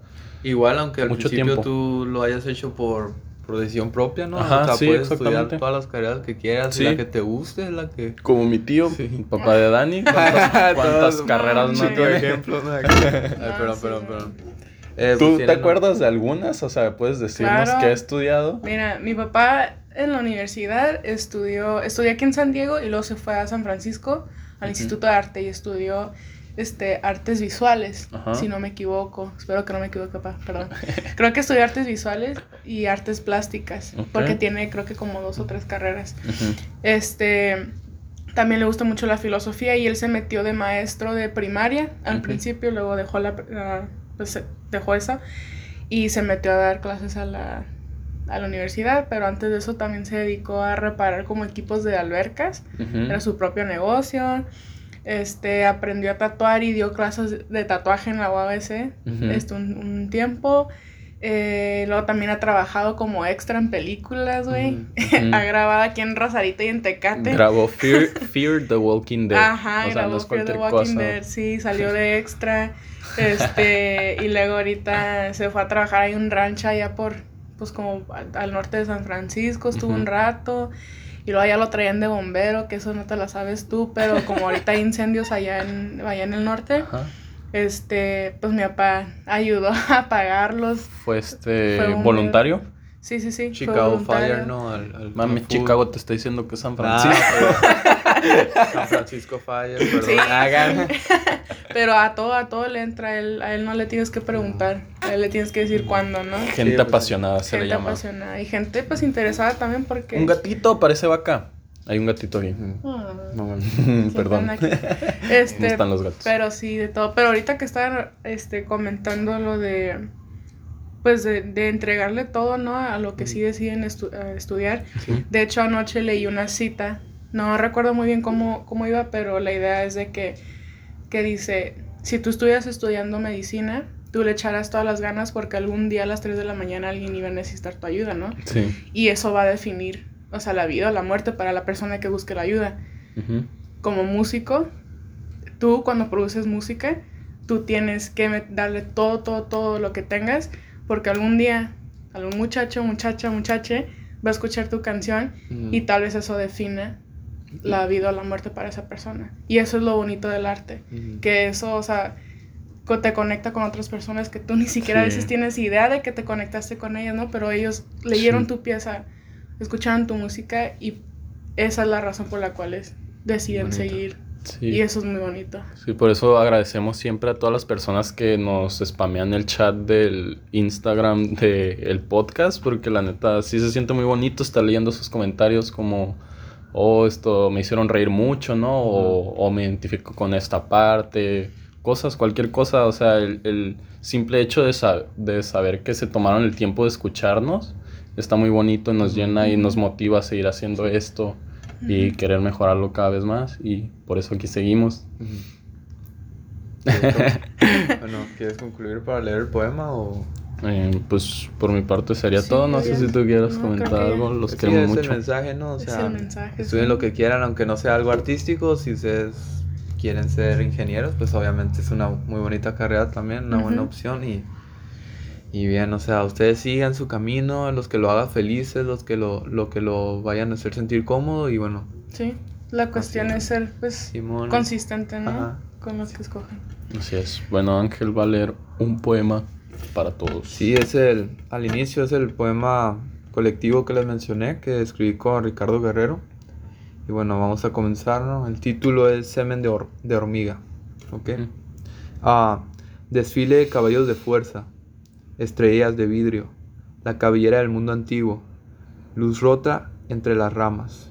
Igual aunque al Mucho principio tiempo. tú lo hayas hecho por, por decisión propia, ¿no? Ajá, o sea, sí, puedes estudiar todas las carreras que quieras, Sí. la que te guste, la que... como mi tío, Sí. el papá de Dani, ¿cuántas, (laughs) carreras no tiene? ejemplo, ¿no? Ay, perdón, perdón, perdón. Eh, ¿Tú pues te acuerdas de algunas? O sea, ¿puedes decirnos Claro. qué ha estudiado? Mira, mi papá en la universidad estudió, estudió aquí en San Diego y luego se fue a San Francisco al Instituto de Arte y estudió este, artes visuales, si no me equivoco. Espero que no me equivoque, papá, perdón. (laughs) Creo que estudió artes visuales y artes plásticas, porque tiene creo que como dos o tres carreras. Este, también le gusta mucho la filosofía y él se metió de maestro de primaria al principio, luego dejó la, la- pues, dejó esa y se metió a dar clases a la, a la universidad, pero antes de eso también se dedicó a reparar como equipos de albercas, Ujú. era su propio negocio. Este, aprendió a tatuar y dio clases de tatuaje en la UABC Ujú. este, un, un tiempo. Eh, luego también ha trabajado como extra en películas, güey. Ujú. (laughs) ha grabado aquí en Rosarito y en Tecate. Grabó Fear, (laughs) Fear the Walking Dead. Ajá, o sea, grabó no es Fear the Walking cosa. Dead, sí, salió de extra. Este, y luego ahorita se fue a trabajar ahí en un rancho allá por, pues como al, al norte de San Francisco, estuvo un rato. Y luego allá lo traían de bombero, que eso no te lo sabes tú, pero como ahorita hay incendios allá en, allá en el norte, Ajá. este, pues mi papá ayudó (laughs) a apagarlos. Fue este Fue un- voluntario. Sí, sí, sí. Chicago. Fire, ¿no? Al, al Mami. Chicago te está diciendo que es San Ah, Francisco. pero- San Francisco Fire, perdón. Sí. Hagan. (laughs) Pero a todo, a todo le entra, él, a él no le tienes que preguntar, a él le tienes que decir cuándo, ¿no? Gente Sí, pues, apasionada se le Gente llama. apasionada y gente pues interesada también porque... Un gatito parece vaca. Hay un gatito aquí. Ah, No, (laughs) Perdón. anda aquí. ¿Cómo (laughs) Este, están los gatos? pero sí, de todo. Pero ahorita que están este, comentando lo de, pues de, de entregarle todo, ¿no? A lo que sí deciden estu- estudiar. Sí. De hecho, anoche leí una cita, no recuerdo muy bien cómo, cómo iba, pero la idea es de que, que dice, si tú estuvieras estudiando medicina, tú le echarás todas las ganas porque algún día a las 3 de la mañana alguien iba a necesitar tu ayuda, ¿no? Sí. Y eso va a definir, o sea, la vida o la muerte para la persona que busque la ayuda. Como músico, tú cuando produces música, tú tienes que darle todo, todo, todo lo que tengas, porque algún día algún muchacho, muchacha, muchache va a escuchar tu canción y tal vez eso defina la vida o la muerte para esa persona. Y eso es lo bonito del arte, que eso, o sea, te conecta con otras personas que tú ni siquiera a Sí. veces tienes idea de que te conectaste con ellas, ¿no? Pero ellos leyeron Sí. tu pieza, escucharon tu música y esa es la razón por la cual es- deciden Bonito. seguir. Sí. Y eso es muy bonito. Sí, por eso agradecemos siempre a todas las personas que nos spamean el chat del Instagram del podcast, porque la neta sí se siente muy bonito estar leyendo sus comentarios como, oh, esto me hicieron reír mucho, ¿no? O, o me identifico con esta parte, cosas, cualquier cosa, o sea, el, el simple hecho de, sa- de saber que se tomaron el tiempo de escucharnos está muy bonito, nos llena y nos motiva a seguir haciendo esto y querer mejorarlo cada vez más y por eso aquí seguimos. (laughs) bueno, ¿quieres concluir para leer el poema o...? Eh, pues por mi parte sería Sí, todo. No sé si tú quieras No, comentar algo. Los Sí, queremos es mucho. el mensaje, ¿no? O Es sea, el mensaje, estudien sí. lo que quieran, aunque no sea algo artístico. Si ustedes quieren ser ingenieros, pues obviamente es una muy bonita carrera también, una buena opción. Y, y bien, o sea, ustedes sigan su camino, los que lo hagan felices, los que lo, lo que lo vayan a hacer sentir cómodo. Y bueno, Sí, la cuestión Así es ser pues Simón. consistente, ¿no? Ajá. Con los que escogen. Así es. Bueno, Ángel va a leer un poema para todos. Sí, es el, al inicio es el poema colectivo que les mencioné, que escribí con Ricardo Guerrero. Y bueno, vamos a comenzar, ¿no? El título es Semen de, hor- de hormiga, ¿ok? Ujú. Ah, desfile de caballos de fuerza, estrellas de vidrio, la cabellera del mundo antiguo, luz rota entre las ramas.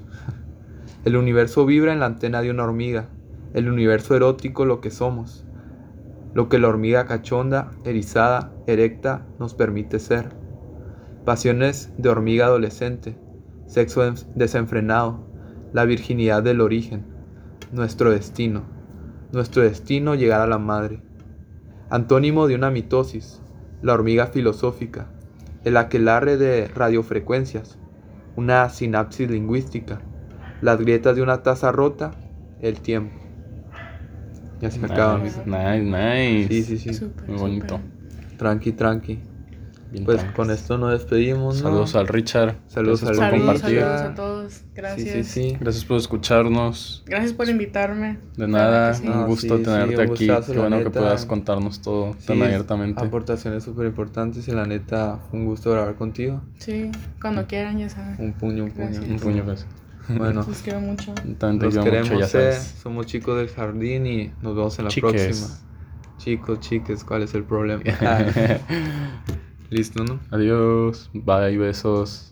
(laughs) El universo vibra en la antena de una hormiga, el universo erótico lo que somos, lo que la hormiga cachonda, erizada, erecta nos permite ser. Pasiones de hormiga adolescente, sexo des- desenfrenado, la virginidad del origen, nuestro destino, nuestro destino llegar a la madre. Antónimo de una mitosis, la hormiga filosófica, el aquelarre de radiofrecuencias, una sinapsis lingüística, las grietas de una taza rota, el tiempo. Ya se acaba. Nice, amigo. nice, nice. Sí, sí, sí. Súper, Muy bonito. súper. Tranqui, tranqui. Bien Pues tranqui. con esto nos despedimos. ¿no? Saludos al Richard. Saludos Gracias al por Saludos, compartir. saludos a todos. Gracias. Sí, sí, sí. Gracias por escucharnos. Gracias por invitarme. De nada, que sí. un gusto sí, tenerte un aquí. gustazo, Qué bueno que neta. puedas contarnos todo tan abiertamente. Aportaciones súper importantes y la neta un gusto grabar contigo. Sí, cuando quieran, ya saben. Un puño, un puño. Gracias. Un puño, pues. (laughs) Bueno, Los quiero mucho. También te los quiero queremos, mucho, ya eh. sabes. Somos chicos del jardín y nos vemos en la Chiques. próxima. Chicos, chiques, ¿cuál es el problema? (laughs) (laughs) Listo, ¿no? Adiós. Bye, besos.